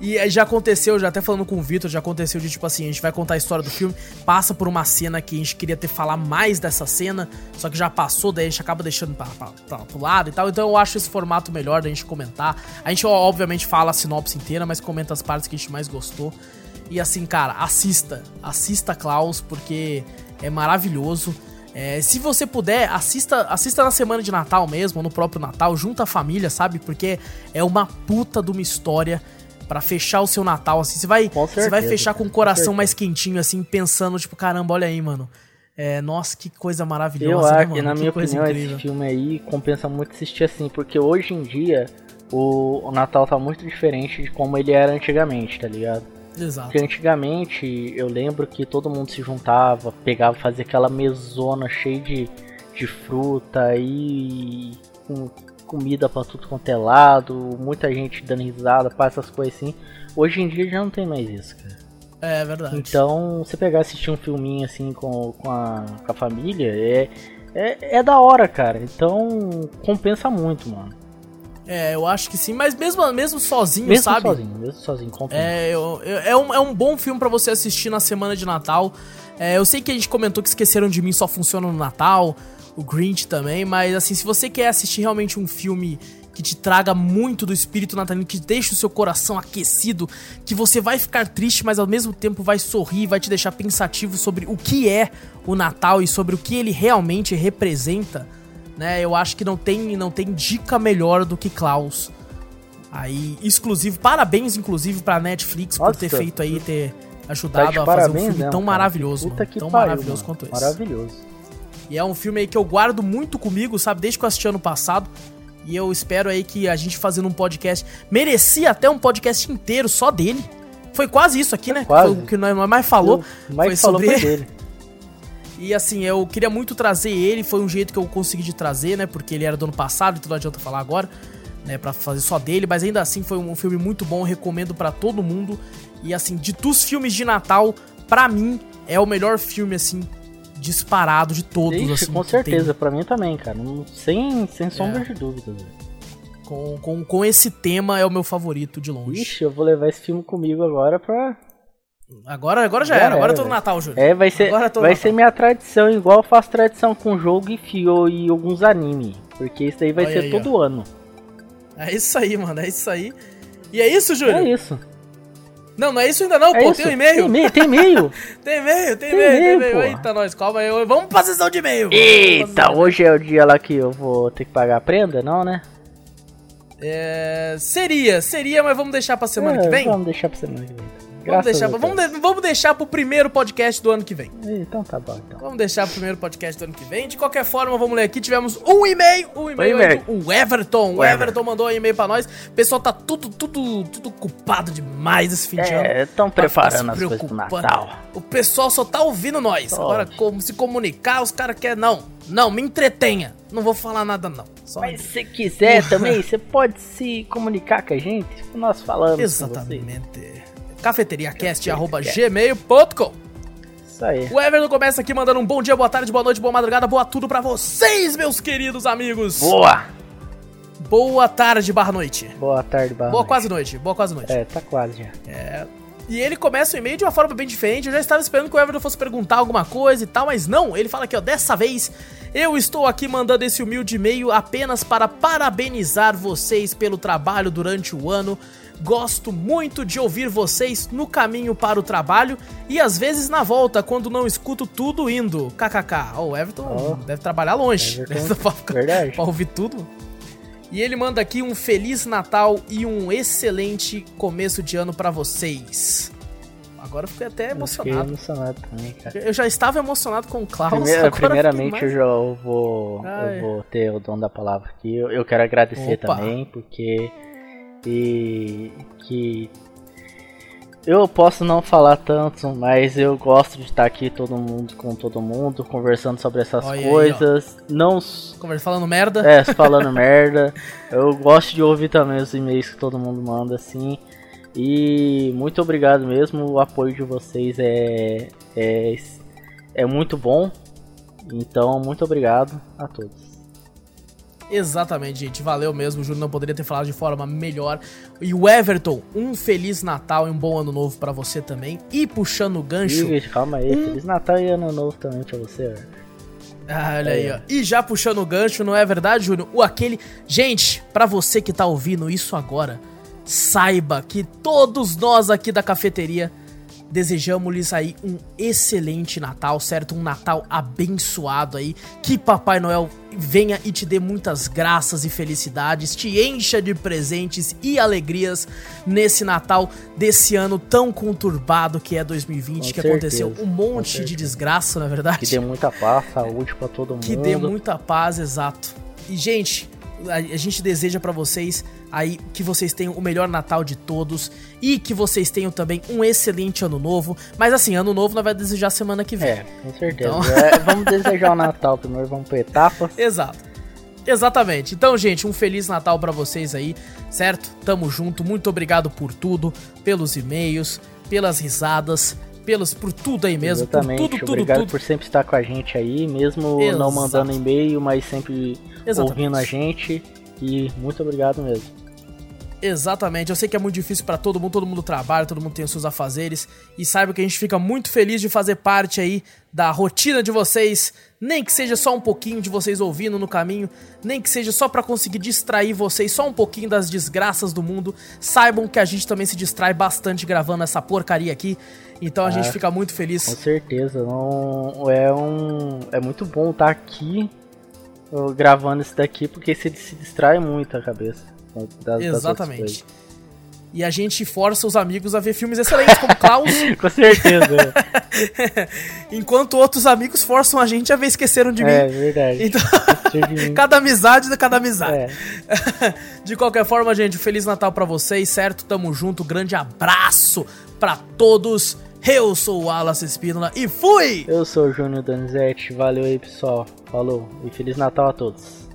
e já aconteceu, já até falando com o Vitor, já aconteceu de tipo assim, a gente vai contar a história do filme, passa por uma cena que a gente queria ter falar mais dessa cena, só que já passou, daí a gente acaba deixando pra, pra, pra, pro lado e tal. Então eu acho esse formato melhor da gente comentar. A gente obviamente fala a sinopse inteira, mas comenta as partes que a gente mais gostou. E assim, cara, assista, assista Klaus, porque é maravilhoso. É, se você puder, assista, assista na semana de Natal mesmo, no próprio Natal, junta a família, sabe? Porque é uma puta de uma história para fechar o seu Natal, assim. Você vai, certeza, você vai fechar com o coração com mais quentinho, assim, pensando, tipo, caramba, olha aí, mano. É, nossa, que coisa maravilhosa. Eu né, acho, né, na que minha opinião, incrível. esse filme aí compensa muito assistir assim, porque hoje em dia o, o Natal tá muito diferente de como ele era antigamente, tá ligado? Exato. Porque antigamente eu lembro que todo mundo se juntava, pegava, fazia aquela mesona cheia de, de fruta e com comida pra tudo quanto é lado, muita gente dando risada, para essas coisas assim. Hoje em dia já não tem mais isso, cara. É verdade. Então, você pegar e assistir um filminho assim com, com, a, com a família é, é, é da hora, cara. Então, compensa muito, mano. É, eu acho que sim, mas mesmo, mesmo sozinho, mesmo sabe? Sozinho, mesmo sozinho, compensa. É, eu, eu, é, um, é um bom filme para você assistir na semana de Natal. É, eu sei que a gente comentou que Esqueceram de Mim só funciona no Natal, o Grinch também, mas assim, se você quer assistir realmente um filme que te traga muito do espírito natalino, que deixe o seu coração aquecido, que você vai ficar triste, mas ao mesmo tempo vai sorrir, vai te deixar pensativo sobre o que é o Natal e sobre o que ele realmente representa, né? Eu acho que não tem, não tem dica melhor do que Klaus. Aí, exclusivo, parabéns inclusive pra Netflix Nossa, por ter feito aí, ter ajudado tá a fazer um filme mesmo, tão cara. maravilhoso, mano, tão pariu, maravilhoso mano. quanto esse. Maravilhoso. E é um filme aí que eu guardo muito comigo, sabe, desde que eu assisti ano passado. E eu espero aí que a gente fazendo um podcast. Merecia até um podcast inteiro só dele. Foi quase isso aqui, né? Quase. Foi o que nós mais falou. Mais foi falou sobre foi dele. E assim, eu queria muito trazer ele, foi um jeito que eu consegui de trazer, né? Porque ele era do ano passado, então não adianta falar agora, né? Pra fazer só dele, mas ainda assim foi um filme muito bom, recomendo para todo mundo. E assim, de dos filmes de Natal, para mim, é o melhor filme, assim, disparado de todos, Ixi, assim. Com certeza, para mim também, cara. Sem, sem sombra é. de dúvida, Com, com, com esse tema é o meu favorito de longe. Ixi, eu vou levar esse filme comigo agora pra. Agora, agora já, era, agora é, tô no Natal, Júlio. É, vai ser, vai ser minha tradição, igual eu faço tradição com jogo e fio e alguns anime. Porque isso daí vai Olha ser aí, todo ó. ano. É isso aí, mano, é isso aí. E é isso, Júlio? É isso. Não, não é isso ainda não, é pô. Isso. Tem um e-mail. Tem e-mail? Tem e-mail, tem e-mail, tem e-mail. Eita, nós, calma aí. Vamos pra sessão de e-mail. Eita, hoje é o dia lá que eu vou ter que pagar a prenda, não, né? É, seria, seria, mas vamos deixar pra semana é, que vem? Vamos deixar pra semana que vem. Vamos deixar, vamos, de, vamos deixar pro primeiro podcast do ano que vem. Então tá bom, então. Vamos deixar pro primeiro podcast do ano que vem. De qualquer forma, vamos ler aqui. Tivemos um e-mail. Um e-mail é do Everton. O, Everton mandou um e-mail pra nós. O pessoal tá tudo, tudo, tudo culpado demais esse fim de ano. É, estão tá preparando as coisas pro Natal. O pessoal só tá ouvindo nós. Agora, como se comunicar, os caras querem. Não, não, me entretenha. Não vou falar nada, não. Só Mas se quiser também, você pode se comunicar com a gente. Nós falamos. Exatamente cafeteriacast.gmail.com Isso aí. O Everton começa aqui mandando um bom dia, boa tarde, boa noite, boa madrugada, boa tudo para vocês, meus queridos amigos. Boa! Boa tarde, barra noite. Boa tarde, barra Boa noite. quase noite, boa quase noite. É, tá quase já. É. E ele começa o e-mail de uma forma bem diferente. Eu já estava esperando que o Everton fosse perguntar alguma coisa e tal, mas não. Ele fala aqui, ó, dessa vez eu estou aqui mandando esse humilde e-mail apenas para parabenizar vocês pelo trabalho durante o ano. Gosto muito de ouvir vocês no caminho para o trabalho e às vezes na volta, quando não escuto tudo indo. KKK. Oh, o Everton oh, deve trabalhar longe. Everton, pra, verdade. pra ouvir tudo. E ele manda aqui um Feliz Natal e um excelente começo de ano para vocês. Agora eu fiquei até emocionado. Eu fiquei emocionado também, cara. Eu já estava emocionado com o Klaus. Primeira, primeiramente, eu já vou, eu vou ter o dom da palavra aqui. Eu, eu quero agradecer Opa. também, porque e que eu posso não falar tanto, mas eu gosto de estar aqui todo mundo com todo mundo, conversando sobre essas Olha coisas. Aí, não falando merda. É, falando merda. Eu gosto de ouvir também os e-mails que todo mundo manda assim. E muito obrigado mesmo, o apoio de vocês é é, é muito bom. Então, muito obrigado a todos. Exatamente, gente. Valeu mesmo. O Júnior não poderia ter falado de forma melhor. E o Everton, um Feliz Natal e um bom Ano Novo para você também. E puxando o gancho. Ih, calma aí. Um... Feliz Natal e Ano Novo também pra você, ah, olha aí, ó. E já puxando o gancho, não é verdade, Júnior? O aquele. Gente, para você que tá ouvindo isso agora, saiba que todos nós aqui da cafeteria desejamos-lhes aí um excelente Natal, certo? Um Natal abençoado aí. Que Papai Noel venha e te dê muitas graças e felicidades, te encha de presentes e alegrias nesse Natal desse ano tão conturbado que é 2020, Com que certeza, aconteceu um monte de desgraça, na é verdade. Que dê muita paz, saúde para todo mundo. Que dê muita paz, exato. E gente, a, gente deseja para vocês aí que vocês tenham o melhor Natal de todos e que vocês tenham também um excelente ano novo. Mas assim, ano novo nós vai desejar semana que vem. É, com certeza. Então... É, vamos desejar o Natal primeiro, vamos por etapas. Exato. Exatamente. Então, gente, um feliz Natal para vocês aí, certo? Tamo junto. Muito obrigado por tudo, pelos e-mails, pelas risadas, pelos por tudo aí mesmo, Exatamente. por tudo, tudo, Obrigado tudo. por sempre estar com a gente aí, mesmo Exato. não mandando e-mail, mas sempre Exatamente. ouvindo a gente. E muito obrigado mesmo. Exatamente, eu sei que é muito difícil para todo mundo, todo mundo trabalha, todo mundo tem os seus afazeres e saiba que a gente fica muito feliz de fazer parte aí da rotina de vocês, nem que seja só um pouquinho de vocês ouvindo no caminho, nem que seja só para conseguir distrair vocês só um pouquinho das desgraças do mundo. Saibam que a gente também se distrai bastante gravando essa porcaria aqui, então a gente fica muito feliz. Com certeza, não é um é muito bom estar aqui gravando isso daqui porque se, se distrai muito a cabeça. Das, Exatamente. Das e a gente força os amigos a ver filmes excelentes, como Klaus. Com certeza. Enquanto outros amigos forçam a gente a ver Esqueceram de Mim. É verdade. Então, cada amizade, cada amizade. É. De qualquer forma, gente, um Feliz Natal para vocês, certo? Tamo junto, grande abraço para todos. Eu sou o Wallace Espínola e fui! Eu sou o Júnior Donizete, valeu aí pessoal, falou e Feliz Natal a todos.